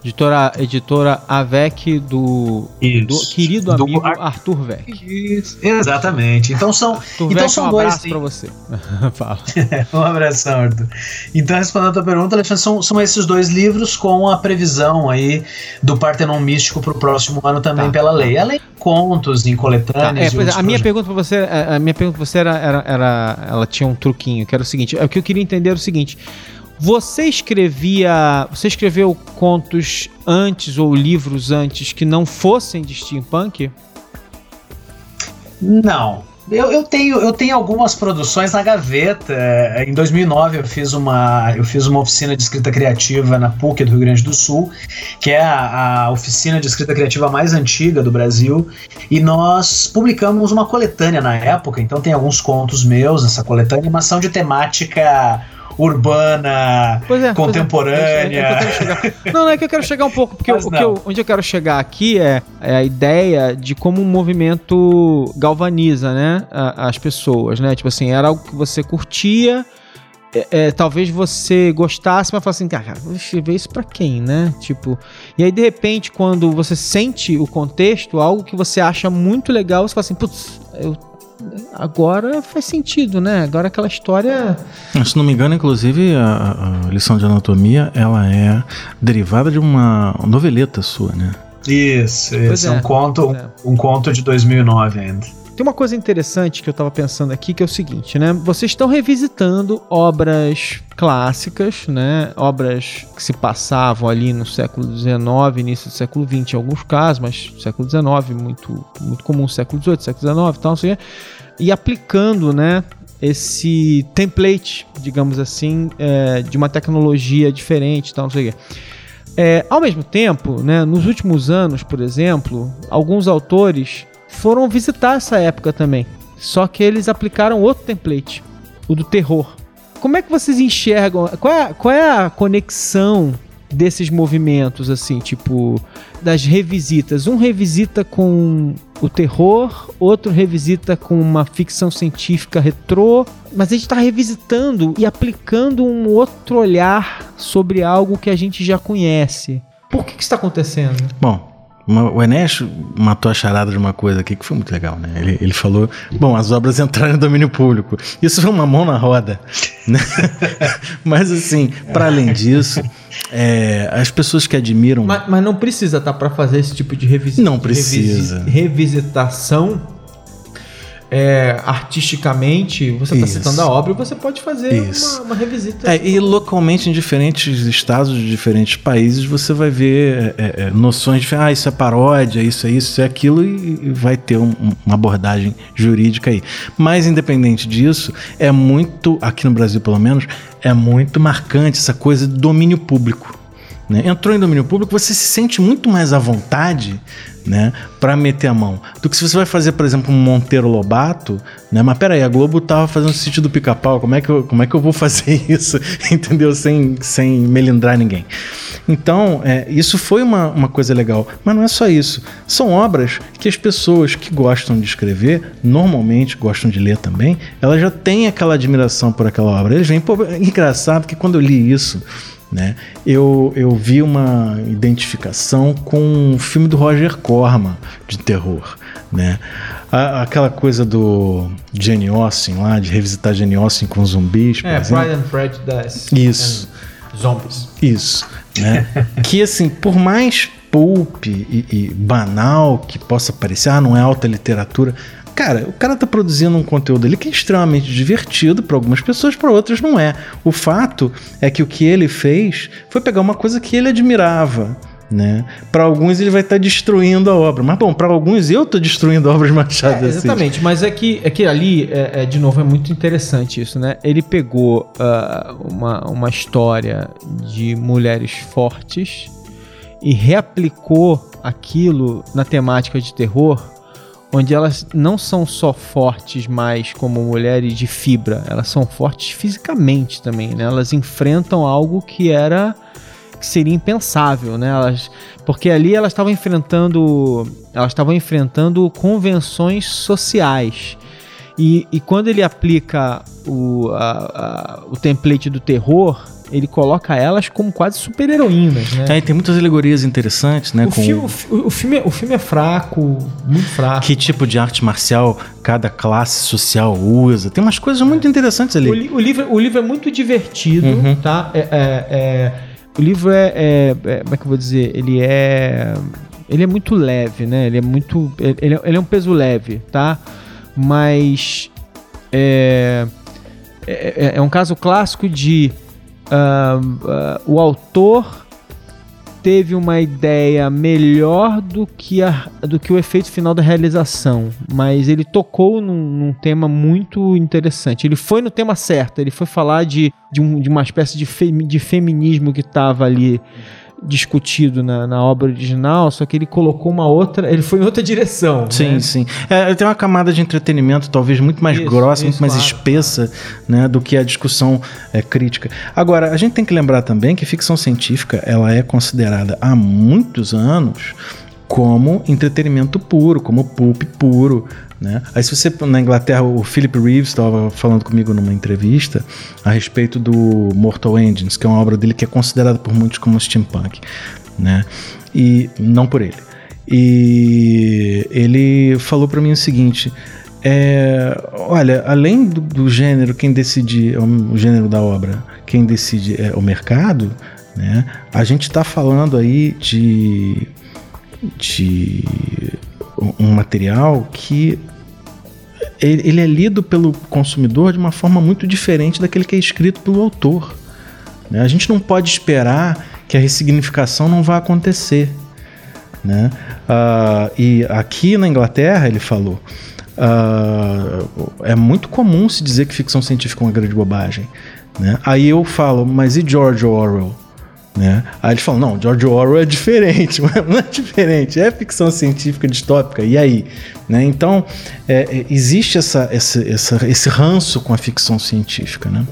Editora, editora Avec do, do querido Do amigo Ar- Arthur Vec. Isso, exatamente. Então são, Arthur então Vec, são um dois. abraço sim. pra você. Fala. um abração, Arthur. Então, respondendo a tua pergunta, Alexandre, são, são esses dois livros com a previsão aí do Partenon Místico pro próximo ano também Tá, pela tá. lei. Além de contos em Tá, coletâneas. é, e pois é, outros a minha pergunta pra você, a, minha pergunta pra você era, era, era- ela tinha um truquinho, que era o seguinte, é o que eu queria entender era o seguinte, você escrevia, você escreveu contos antes ou livros antes que não fossem de steampunk? Não. Eu, eu, tenho, eu tenho algumas produções na gaveta. É, Em 2009 eu fiz, uma, eu fiz uma oficina de escrita criativa na PUC do Rio Grande do Sul, que é a, a oficina de escrita criativa mais antiga do Brasil. E nós publicamos uma coletânea na época, então tem alguns contos meus nessa coletânea, mas são de temática urbana, é, é. contemporânea. É, é chegar. Não, não é que eu quero chegar um pouco, porque eu- onde eu quero chegar aqui é, é a ideia de como um movimento galvaniza, né, as pessoas, né? Tipo assim, era algo que você curtia, é, é, talvez você gostasse, mas fala assim, cara, vou escrever isso pra quem, né? Tipo, e aí de repente, quando você sente o contexto, algo que você acha muito legal, você fala assim, putz, eu agora faz sentido, né? Agora aquela história Se não me engano, inclusive, a, a lição de anatomia, ela é derivada de uma noveleta sua, né? Isso, isso. É é, um, conto, é. um conto de 2009 ainda. Tem uma coisa interessante que eu tava pensando aqui, que é o seguinte, né? Vocês estão revisitando obras clássicas, né? Obras que se passavam ali no século XIX, início do século XX em alguns casos, mas século XIX, muito, muito comum, século XVIII, século XIX e tal, quê, e aplicando, né? Esse template, digamos assim, é, de uma tecnologia diferente tal, não sei o quê. É, ao mesmo tempo, né, nos últimos anos, por exemplo, alguns autores foram visitar essa época também. Só que eles aplicaram outro template, o do terror. Como é que vocês enxergam? Qual é, qual é a conexão desses movimentos, assim, tipo, das revisitas? Um revisita com o terror, outro revisita com uma ficção científica retrô, mas a gente está revisitando e aplicando um outro olhar sobre algo que a gente já conhece. Por que, que isso está acontecendo? Bom, uma, o Enéas matou a charada de uma coisa aqui que foi muito legal, né? Ele, ele falou: bom, as obras entraram em domínio público. Isso foi uma mão na roda. Né? Mas, assim, para além disso, é, as pessoas que admiram. Mas, mas não precisa, tá? Para fazer esse tipo de revisita. Não precisa. Revisi revisitação é, artisticamente, você está citando a obra e você pode fazer uma, uma, revisita. É, e localmente, em diferentes estados de diferentes países, você vai ver é, é, noções de ah, isso é paródia, isso é isso, isso é aquilo, e, e vai ter um, uma abordagem jurídica aí. Mas, independente disso, é muito, aqui no Brasil pelo menos, é muito marcante essa coisa do domínio público. Né? Entrou em domínio público, você se sente muito mais à vontade né, para meter a mão. Do que se você vai fazer, por exemplo, um Monteiro Lobato, né? Mas peraí, a Globo tava fazendo sítio do pica-pau, como, é que eu, como é que eu vou fazer isso, entendeu? Sem, sem melindrar ninguém. Então, é, isso foi uma, uma coisa legal. Mas não é só isso. São obras que as pessoas que gostam de escrever, normalmente gostam de ler também, elas já têm aquela admiração por aquela obra. Eles vêm, pô, é engraçado que quando eu li isso né? Eu, eu vi uma identificação com um filme do Roger Corman de terror. Né? A, aquela coisa do Jenny Austin lá, de revisitar Jenny Austin com zumbis. É, Pride and Prejudice. Isso. Zombies. Isso. Né? que assim, por mais pulp e, e, banal que possa parecer, ah, não é alta literatura, Cara, o cara tá produzindo um conteúdo ali que é extremamente divertido para algumas pessoas, para outras não é. O fato é que o que ele fez foi pegar uma coisa que ele admirava. Né? Para alguns ele vai estar tá destruindo a obra, mas bom, para alguns eu estou destruindo obras Machado é, Exatamente, mas é que, é que ali, é, é, de novo, é muito interessante isso, né? Ele pegou uh, uma, uma história de mulheres fortes e reaplicou aquilo na temática de terror onde elas não são só fortes mais como mulheres de fibra, elas são fortes fisicamente também, né? Elas enfrentam algo que era que seria impensável, né? Elas, porque ali elas estavam enfrentando, elas estavam enfrentando convenções sociais. E, e quando ele aplica o, a, a, o template do terror, ele coloca elas como quase super-heroínas, né? É, tem muitas alegorias interessantes, né? O, com... filme, o, o, filme, o filme é fraco, muito fraco. Que tipo de arte marcial cada classe social usa? Tem umas coisas muito interessantes ali. O, o livro, o livro é muito divertido, uhum. tá? É, é, é, o livro é, é, é, Como é que eu vou dizer? Ele é... Ele é muito leve, né? Ele é muito... Ele, é, ele é um peso leve, tá? Mas... É, é, é um caso clássico de uh, o autor teve uma ideia melhor do que, a, do que o efeito final da realização, mas ele tocou num, num tema muito interessante. Ele foi no tema certo, ele foi falar de, de, um, de uma espécie de, fe, de feminismo que estava ali discutido na, na, obra original, só que ele colocou uma outra. Ele foi em outra direção. Sim, né? sim. É, tem uma camada de entretenimento talvez muito mais isso, grossa, isso, muito mais claro, espessa né, do que a discussão é, crítica. Agora, a gente tem que lembrar também que ficção científica ela é considerada há muitos anos como entretenimento puro, como pulp puro. Né? Aí se você na Inglaterra, o Philip Reeves estava falando comigo numa entrevista a respeito do Mortal Engines, que é uma obra dele que é considerada por muitos como steampunk, né? E não por ele. E ele falou para mim o seguinte: é, olha, além do, do, gênero, quem decide é o gênero da obra, quem decide é o mercado, né? A gente está falando aí de de um material que ele é lido pelo consumidor de uma forma muito diferente daquele que é escrito pelo autor. Né? A gente não pode esperar que a ressignificação não vá acontecer. Né? Uh, e aqui na Inglaterra, ele falou, uh, é muito comum se dizer que ficção científica é uma grande bobagem. Né? Aí eu falo, mas e George Orwell? Né? Aí eles falam, não, George Orwell é diferente, não é diferente, é ficção científica distópica, e aí? Né? Então, é, é, existe essa, essa, essa, esse ranço com a ficção científica, né?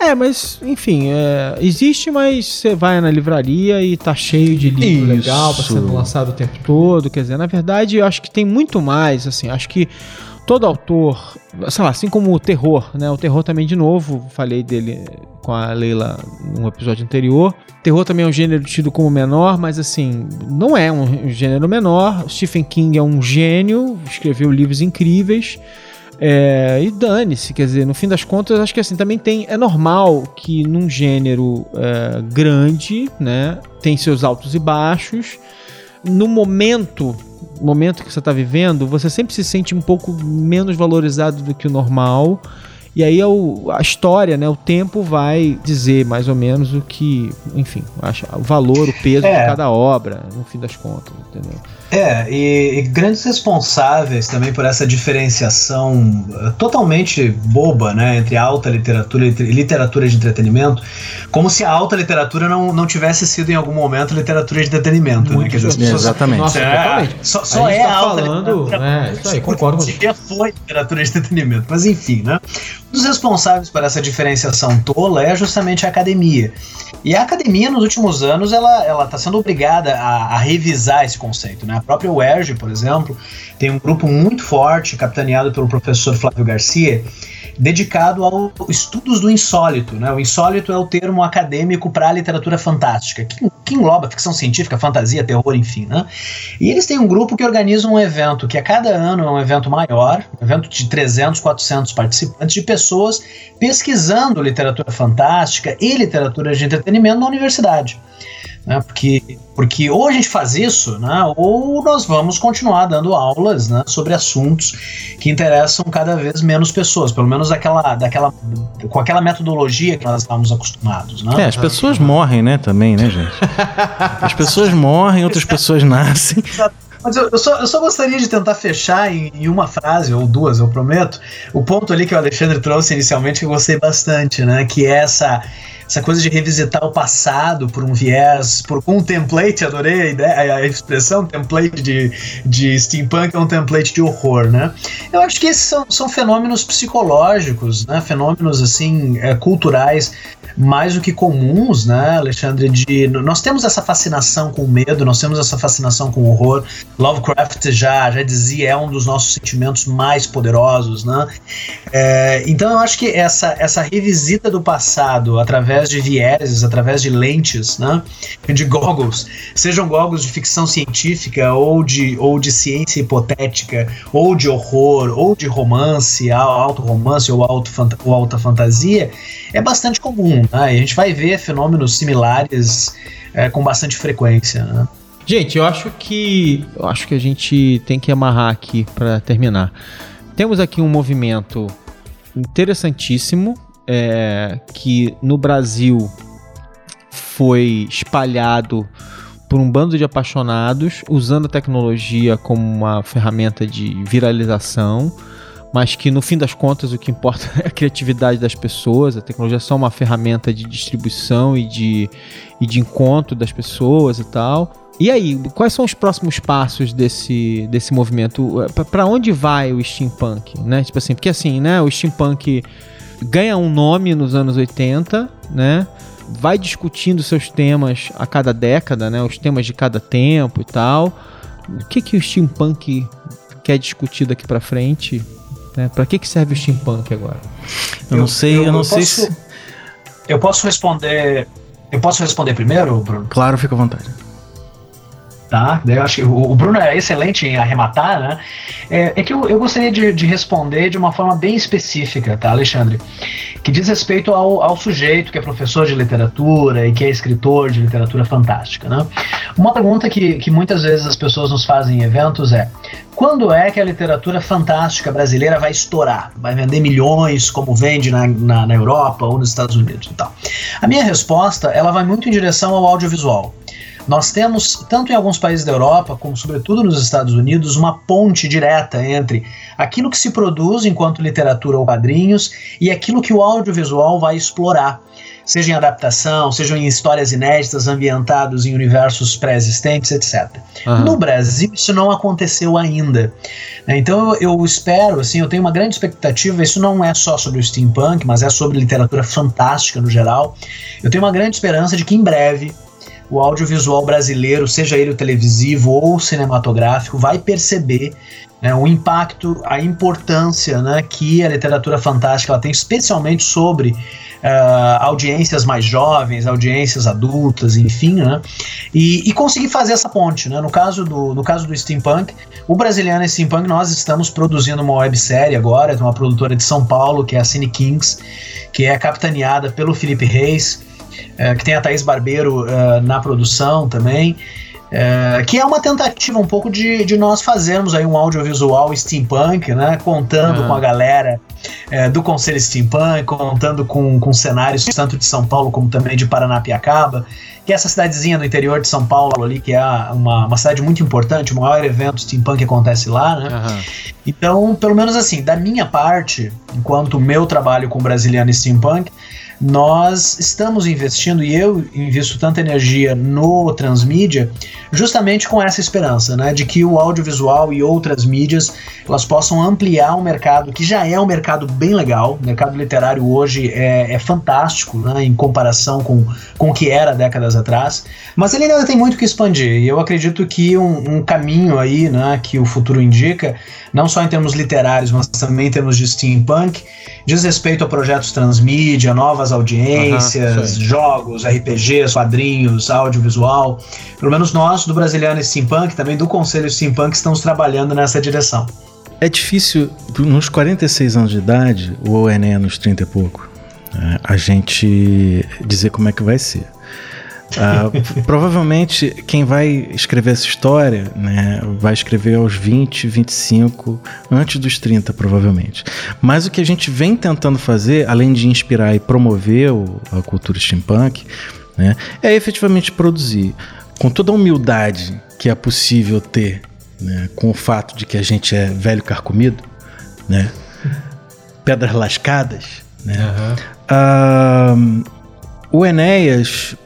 É, mas, enfim, é, existe, mas você vai na livraria e tá cheio de livro Isso. legal pra sendo lançado o tempo todo. Quer dizer, na verdade, eu acho que tem muito mais, assim, acho que todo autor, sei lá, assim como o terror, né? O terror também, de novo, falei dele com a Leila no episódio anterior. Terror também é um gênero tido como menor, mas assim, não é um gênero menor. Stephen King é um gênio, escreveu livros incríveis. É, e dane-se, quer dizer, no fim das contas, acho que assim, também tem. É normal que num gênero é, grande, né, tem seus altos e baixos. No momento, momento que você está vivendo, você sempre se sente um pouco menos valorizado do que o normal. E aí é a história, né, o tempo vai dizer mais ou menos o que, enfim, o valor, o peso é. de cada obra, no fim das contas, entendeu? É, e, e, grandes responsáveis também por essa diferenciação eh, totalmente boba, né, entre alta literatura e literatura de entretenimento, como se a alta literatura não, não tivesse sido em algum momento literatura de entretenimento, Muito né? Quer dizer, pessoas, exatamente. Nossa, é, só, só é tá alta falando, literatura. É, isso aí, concordo. Com foi literatura de entretenimento, mas enfim, né? Um dos responsáveis por essa diferenciação tola é justamente a academia. E a academia, nos últimos anos, ela ela está sendo obrigada a, a, revisar esse conceito. Né? A própria UERJ, por exemplo, tem um grupo muito forte, capitaneado pelo professor Flávio Garcia, dedicado aos estudos do insólito. Né? O insólito é o termo acadêmico para a literatura fantástica, que, que, engloba ficção científica, fantasia, terror, enfim. Né? E eles têm um grupo que organiza um evento que a cada ano é um evento maior, um evento de 300, 400 participantes, de pessoas pesquisando literatura fantástica e literatura de entretenimento na universidade. Né? Porque, porque ou a gente faz isso, né? ou nós vamos continuar dando aulas né? sobre assuntos que interessam cada vez menos pessoas, pelo menos daquela, daquela, com aquela metodologia que nós estávamos acostumados. Né? É, as pessoas morrem, né, também, né, gente? As pessoas morrem, outras pessoas nascem. Mas eu, eu, só, eu só gostaria de tentar fechar em, em, uma frase, ou duas, eu prometo, o ponto ali que o Alexandre trouxe inicialmente que eu gostei bastante, né? Que é essa essa coisa de revisitar o passado por um viés, por um template, adorei a ideia, a expressão template de, de steampunk é um template de horror, né? Eu acho que esses são, são fenômenos psicológicos, né? Fenômenos assim é, culturais mais do que comuns, né, Alexandre? De nós temos essa fascinação com o medo, nós temos essa fascinação com o horror. Lovecraft já já dizia é um dos nossos sentimentos mais poderosos, né? É, então eu acho que essa essa revisita do passado através de vieses, através de lentes, né, de goggles, sejam goggles de ficção científica ou de ou de ciência hipotética, ou de horror, ou de romance, alto romance ou alto ou alta fantasia, é bastante comum. Né? E a gente vai ver fenômenos similares é, com bastante frequência. Né? Gente, eu acho que eu acho que a gente tem que amarrar aqui para terminar. Temos aqui um movimento interessantíssimo é, que no Brasil foi espalhado por um bando de apaixonados usando a tecnologia como uma ferramenta de viralização mas que no fim das contas o que importa é a criatividade das pessoas, a tecnologia é só uma ferramenta de distribuição e de, e de encontro das pessoas e tal. E aí, quais são os próximos passos desse, desse movimento? Para onde vai o steampunk, né? Tipo assim, porque assim, né, o steampunk ganha um nome nos anos 80, né? Vai discutindo seus temas a cada década, né? Os temas de cada tempo e tal. O que que o steampunk quer discutir daqui para frente? Né? Para que, que serve o steampunk agora? Eu, não sei, eu, eu não eu sei posso, se. Eu posso responder. Eu posso responder primeiro, Bruno? Claro, fica à vontade. Tá, eu acho que o, Bruno é excelente em arrematar, né? É, é que eu, eu gostaria de, de, responder de uma forma bem específica, tá, Alexandre? Que diz respeito ao, ao sujeito que é professor de literatura e que é escritor de literatura fantástica, né? Uma pergunta que, que muitas vezes as pessoas nos fazem em eventos é: quando é que a literatura fantástica brasileira vai estourar? Vai vender milhões, como vende na, na, na, Europa ou nos Estados Unidos e tal? A minha resposta, ela vai muito em direção ao audiovisual. Nós temos, tanto em alguns países da Europa, como sobretudo nos Estados Unidos, uma ponte direta entre aquilo que se produz enquanto literatura ou quadrinhos e aquilo que o audiovisual vai explorar seja em adaptação, seja em histórias inéditas ambientados em universos pré-existentes, etc. Uhum. No Brasil, isso não aconteceu ainda. Então eu, eu, espero, assim, eu tenho uma grande expectativa. Isso não é só sobre o steampunk, mas é sobre literatura fantástica no geral. Eu tenho uma grande esperança de que em breve o audiovisual brasileiro, seja ele o televisivo ou cinematográfico, vai perceber né, o impacto, a importância né, que a literatura fantástica tem, especialmente sobre uh, audiências mais jovens, audiências adultas, enfim, né? E, e, conseguir fazer essa ponte, né? No caso do, no caso do steampunk, o brasileiro steampunk nós estamos produzindo uma websérie agora, de uma produtora de São Paulo que é a Cine Kings, que é capitaneada pelo Felipe Reis, uh, que tem a Thaís Barbeiro uh, na produção também. É, que é uma tentativa um pouco de, de nós fazermos aí um audiovisual steampunk, né? Contando com a galera é, do Conselho Steampunk, contando com, com cenários tanto de São Paulo como também de Paranapiacaba, que é essa cidadezinha do interior de São Paulo ali, que é uma, uma cidade muito importante, o maior evento steampunk acontece lá, né? Uhum. Então, pelo menos assim, da minha parte, enquanto meu trabalho com Brasiliano Steampunk, nós estamos investindo, e eu invisto tanta energia no transmídia, justamente com essa esperança, né, de que o audiovisual e outras mídias elas possam ampliar um mercado que já é um mercado bem legal. O mercado literário hoje é, é fantástico, né, em comparação com, com o que era décadas atrás, mas ele ainda tem muito que expandir. E eu acredito que um, um caminho aí, né, que o futuro indica, não só em termos literários, mas também em termos de steampunk, diz respeito a projetos transmídia, novas audiências, uhum, jogos, RPGs, quadrinhos, audiovisual. Pelo menos nós, do Brasiliano Steampunk, também do Conselho Steampunk, estamos trabalhando nessa direção. É difícil, nos 46 anos de idade, ou Enem nos 30 e pouco, né, a gente dizer como é que vai ser. Uh, provavelmente quem vai escrever essa história né, vai escrever aos 20, 25, antes dos 30, provavelmente. Mas o que a gente vem tentando fazer, além de inspirar e promover o, a cultura steampunk, né, é efetivamente produzir com toda a humildade que é possível ter, né, com o fato de que a gente é velho carcomido, né, pedras lascadas. Né, uhum. uh, o Enéas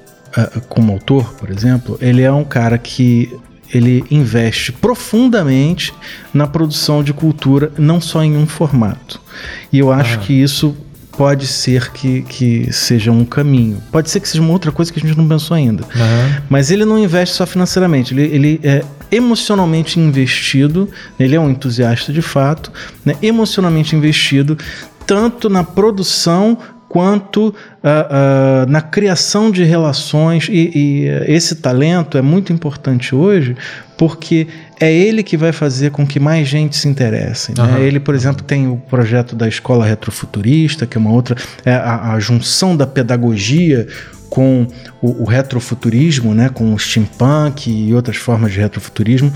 como autor, por exemplo, ele é um cara que ele investe profundamente na produção de cultura, não só em um formato. E eu acho que isso pode ser que, que seja um caminho. Pode ser que seja uma outra coisa que a gente não pensou ainda. Uhum. Mas ele não investe só financeiramente, ele, ele é emocionalmente investido, ele é um entusiasta de fato, né? emocionalmente investido tanto na produção quanto uh, uh, na criação de relações. E, e, esse talento é muito importante hoje porque é ele que vai fazer com que mais gente se interesse. Né? Uhum. Ele, por exemplo, tem o projeto da Escola Retrofuturista, que é uma outra. É a, a junção da pedagogia com o, o, retrofuturismo, né, com o steampunk e outras formas de retrofuturismo,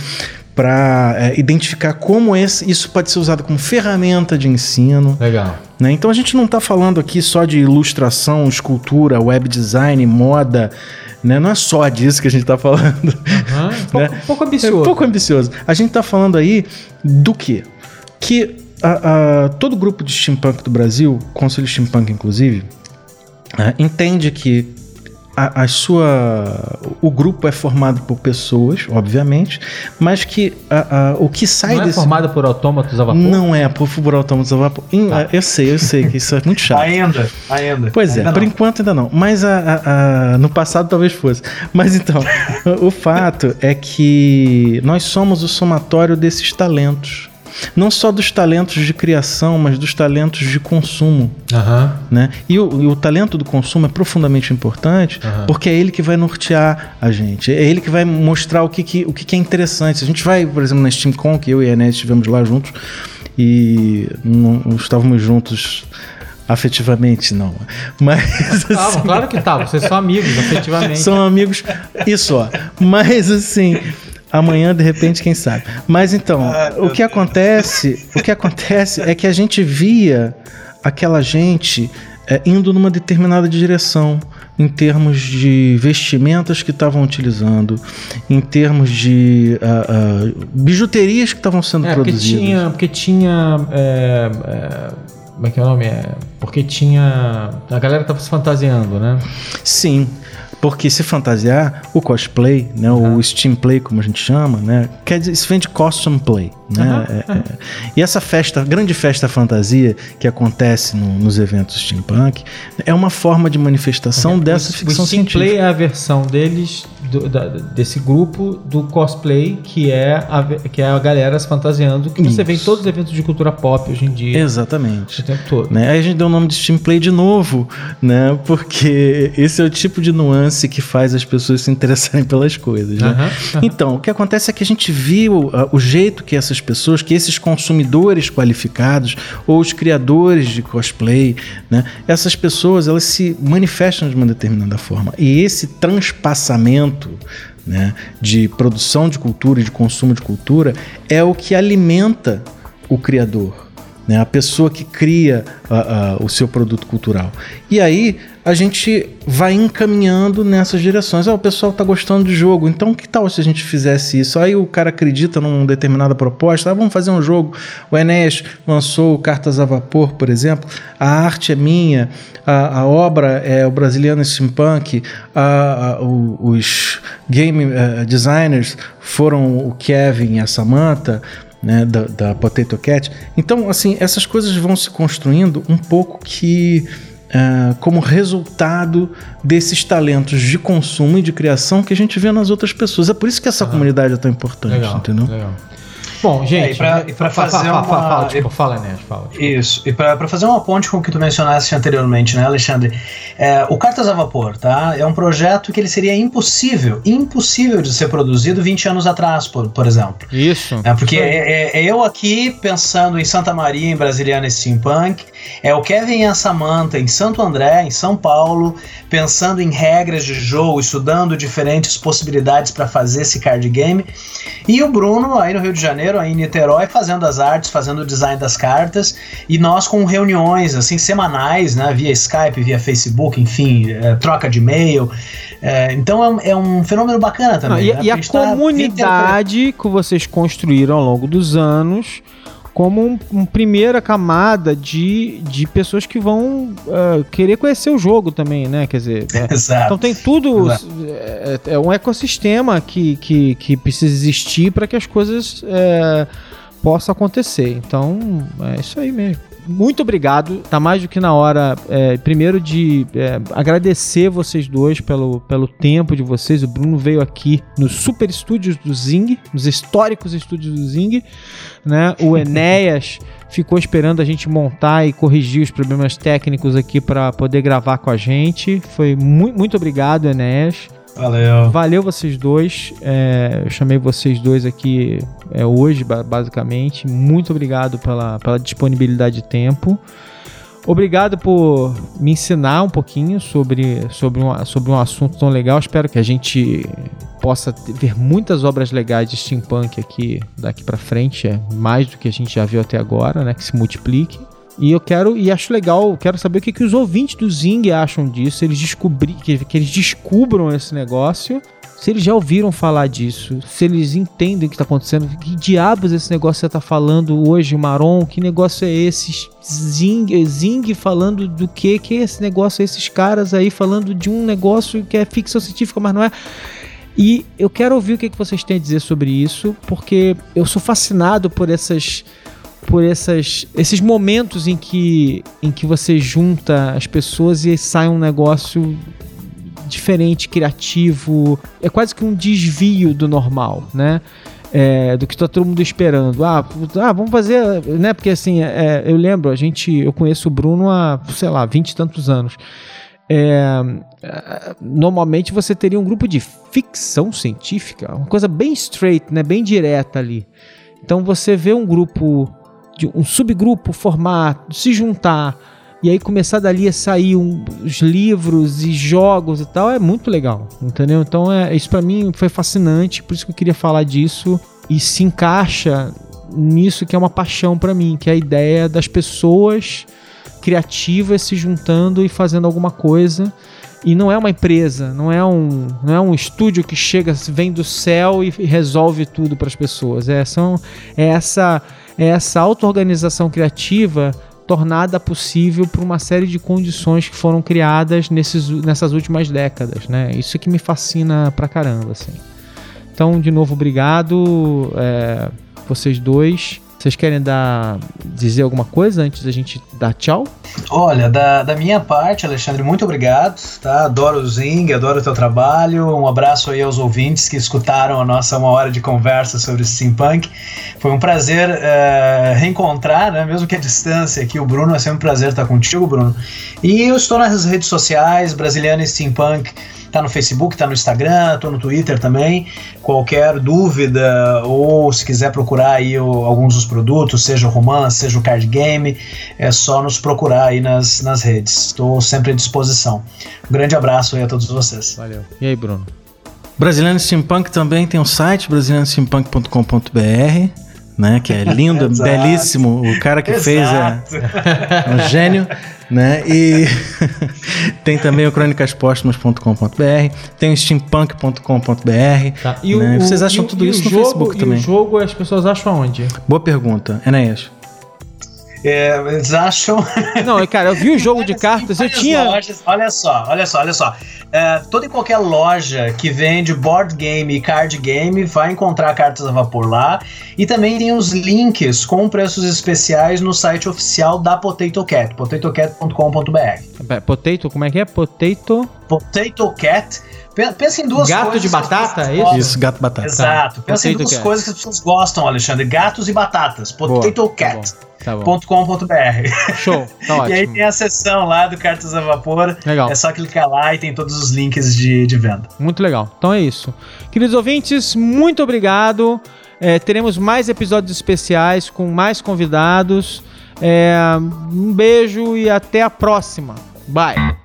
para é, identificar como esse, isso pode ser usado como ferramenta de ensino. Legal. Né? Então a gente não está falando aqui só de ilustração, escultura, web design, moda. Né? Não é só disso que a gente está falando. Uhum, pouco, né? pouco ambicioso. É pouco ambicioso. A gente está falando aí do quê? Que a, a, todo grupo de steampunk do Brasil, Conselho Steampunk inclusive, é, entende que a, a, sua o grupo é formado por pessoas, obviamente, mas que a, a, o que sai não é desse... é formado por autômatos a vapor? Não é por, por autômatos a vapor. Tá. Eu sei, eu sei que isso é muito chato. ainda, ainda. Pois é, ainda por enquanto ainda não. Mas a, no passado talvez fosse. Mas então, o fato é que nós somos o somatório desses talentos não só dos talentos de criação, mas dos talentos de consumo. Uhum. Né? E o, e o, talento do consumo é profundamente importante uhum. porque é ele que vai nortear a gente, é ele que vai mostrar o que, que, o que, que é interessante. A gente vai, por exemplo, na SteamCon, que eu e a Enes estivemos lá juntos e não, não estávamos juntos afetivamente, não. Mas. Assim, claro que estavam, vocês são amigos, afetivamente. São amigos, isso, ó. Mas assim amanhã de repente quem sabe. Mas então, ah, o que acontece, o que acontece é que a gente via aquela gente é, indo numa determinada direção, em termos de vestimentas que estavam utilizando, em termos de uh, uh, bijuterias que estavam sendo é, produzidas. Porque tinha, porque tinha é, é, como é que é o nome? É, porque tinha. A galera tava se fantasiando, né? Sim. Porque se fantasiar, o cosplay, né, uhum. o steam play, como a gente chama, né, quer dizer, isso vem de costume play. Né? Uhum. É, é. E essa festa, grande festa fantasia que acontece no, nos eventos steampunk, é uma forma de manifestação okay. dessa o, ficção o steam científica. play é a versão deles do, da, desse grupo do cosplay, que é a, que é a galera se fantasiando, que Isso. você vê em todos os eventos de cultura pop hoje em dia. Exatamente. O tempo todo. Né? Aí a gente deu o nome de steam play de novo, né? Porque esse é o tipo de nuance que faz as pessoas se interessarem pelas coisas. Né? Uhum. Então, o que acontece é que a gente viu uh, o jeito que essas pessoas, que esses consumidores qualificados ou os criadores de cosplay, né, essas pessoas elas se manifestam de uma determinada forma. E esse transpassamento né, de produção de cultura e de consumo de cultura é o que alimenta o criador né? a pessoa que cria uh, uh, o seu produto cultural. E aí a gente vai encaminhando nessas direções. Ah, o pessoal está gostando do jogo, então que tal se a gente fizesse isso? Aí o cara acredita numa determinada proposta, ah, vamos fazer um jogo. O Enéas lançou Cartas a Vapor, por exemplo. A arte é minha, a, a obra é o brasiliano steampunk, a, a, os game uh, designers foram o Kevin e a Samantha né, da, da Potato Cat. Então, assim, essas coisas vão se construindo um pouco que uh, como resultado desses talentos de consumo e de criação que a gente vê nas outras pessoas. É por isso que essa comunidade é tão importante, legal, entendeu? Legal. Bom, gente, é, e para fazer fala, uma... fala, fala, tipo, fala, né? Fala, tipo. Isso, e para fazer uma ponte com o que tu mencionaste anteriormente, né, Alexandre? É, o Cartas a Vapor, tá? É um projeto que ele seria impossível, impossível de ser produzido 20 anos atrás, por, por exemplo. Isso. É, porque é, é, é, eu aqui pensando em Santa Maria, em Brasiliana Steampunk, é o Kevin e a Samantha em Santo André, em São Paulo, pensando em regras de jogo, estudando diferentes possibilidades para fazer esse card game, e o Bruno aí no Rio de Janeiro aí em Niterói, fazendo as artes, fazendo o design das cartas, e nós com reuniões assim semanais, né, via Skype, via Facebook, enfim, é, troca de e-mail. É, então é, é, um fenômeno bacana também. Ah, né? e, a, a tá comunidade tá... que vocês construíram ao longo dos anos como uma um primeira camada de, de pessoas que vão uh, querer conhecer o jogo também, né? Quer dizer, é, Exato. então tem tudo. É, é, um ecossistema que, que, que precisa existir para que as coisas é, possam acontecer. Então, é isso aí mesmo muito obrigado. Tá mais do que na hora, é, primeiro, de é, agradecer vocês dois pelo, pelo tempo de vocês. O Bruno veio aqui nos super estúdios do Zing, nos históricos estúdios do Zing. Né? O Enéas ficou esperando a gente montar e corrigir os problemas técnicos aqui para poder gravar com a gente. Foi muito, muito obrigado, Enéas. Valeu. Valeu vocês dois. É, eu chamei vocês dois aqui é, hoje, basicamente. Muito obrigado pela, pela disponibilidade de tempo. Obrigado por me ensinar um pouquinho sobre, sobre, um, sobre um assunto tão legal. Espero que a gente possa ver muitas obras legais de steampunk aqui daqui para frente, é mais do que a gente já viu até agora, né, que se multiplique. E eu quero, e acho legal, quero saber o que, que os ouvintes do Zing acham disso, eles descobri, que, que eles descubram esse negócio, se eles já ouviram falar disso, se eles entendem o que está acontecendo, que diabos esse negócio você está falando hoje, Maron, que negócio é esse? Zing, Zing falando do que? Que é esse negócio? Esses caras aí falando de um negócio que é ficção científica, mas não é. E eu quero ouvir o que, que vocês têm a dizer sobre isso, porque eu sou fascinado por essas por essas, esses momentos em que, em que você junta as pessoas e sai um negócio diferente, criativo. É quase que um desvio do normal, né? É, do que está todo mundo esperando. Ah, ah, vamos fazer, né? Porque assim, é, eu lembro, a gente, eu conheço o Bruno há, sei lá, vinte e tantos anos. É, normalmente você teria um grupo de ficção científica, uma coisa bem straight, né? Bem direta ali. Então você vê um grupo de um subgrupo formar, se juntar e aí começar dali a sair um, os livros e jogos e tal, é muito legal, entendeu? Então é, isso para mim foi fascinante, por isso que eu queria falar disso e se encaixa nisso que é uma paixão para mim, que é a ideia das pessoas criativas se juntando e fazendo alguma coisa E não é uma empresa, não é um, não é um estúdio que chega, vem do céu e resolve tudo para as pessoas. É, são, é essa, é essa auto-organização criativa tornada possível por uma série de condições que foram criadas nesses, nessas últimas décadas, né? Isso que me fascina pra caramba, assim. Então, de novo, obrigado, é, vocês dois. Vocês querem dar dizer alguma coisa antes da gente dar tchau? Olha, da, da minha parte, Alexandre, muito obrigado, tá? Adoro o Zing, adoro o teu trabalho. Um abraço aí aos ouvintes que escutaram a nossa uma hora de conversa sobre steampunk. Foi um prazer uh, reencontrar, né? Mesmo que a distância aqui, o Bruno, é sempre um prazer estar contigo, Bruno. E eu estou nas redes sociais, Brasiliana Steampunk Tá no Facebook, tá no Instagram, tô no Twitter também. Qualquer dúvida ou se quiser procurar aí o, alguns dos produtos, seja o romance, seja o card game, é só nos procurar aí nas, nas redes. Estou sempre à disposição. Um grande abraço aí a todos vocês. Valeu. E aí, Bruno? Brasiliano Steampunk também tem um site, brasilianosteampunk.com.br né? Que é lindo, belíssimo. O cara que Exato. fez é um gênio, né? E tem também o crônicaspóstumas.com.br, tem o steampunk.com.br. Tá. E né? o, Vocês acham tudo isso no jogo, Facebook e também? o jogo as pessoas acham onde? Boa pergunta, Enéas. É, eles acham. Não, cara, eu vi o jogo de cartas, eu tinha. Lojas, olha só, olha só, olha só. É, toda e qualquer loja que vende board game e card game vai encontrar cartas a vapor lá. E também tem os links com preços especiais no site oficial da Potato Cat, potatocat.com.br. Potato, como é que é? Potato. Potato Cat. Pensa em duas gato coisas. Gato de batata, é isso? Isso, gato batata. Exato. Tá. Pensa Potato em duas cat. coisas que as pessoas gostam, Alexandre: gatos e batatas. Potato Boa, Cat. Tá Tá .com.br. Show, tá ótimo. e aí tem a seção lá do Cartas a Vapor. Legal. É só clicar lá e tem todos os links de, de venda. Muito legal. Então é isso. Queridos ouvintes, muito obrigado. É, teremos mais episódios especiais com mais convidados. É, um beijo e até a próxima. Bye.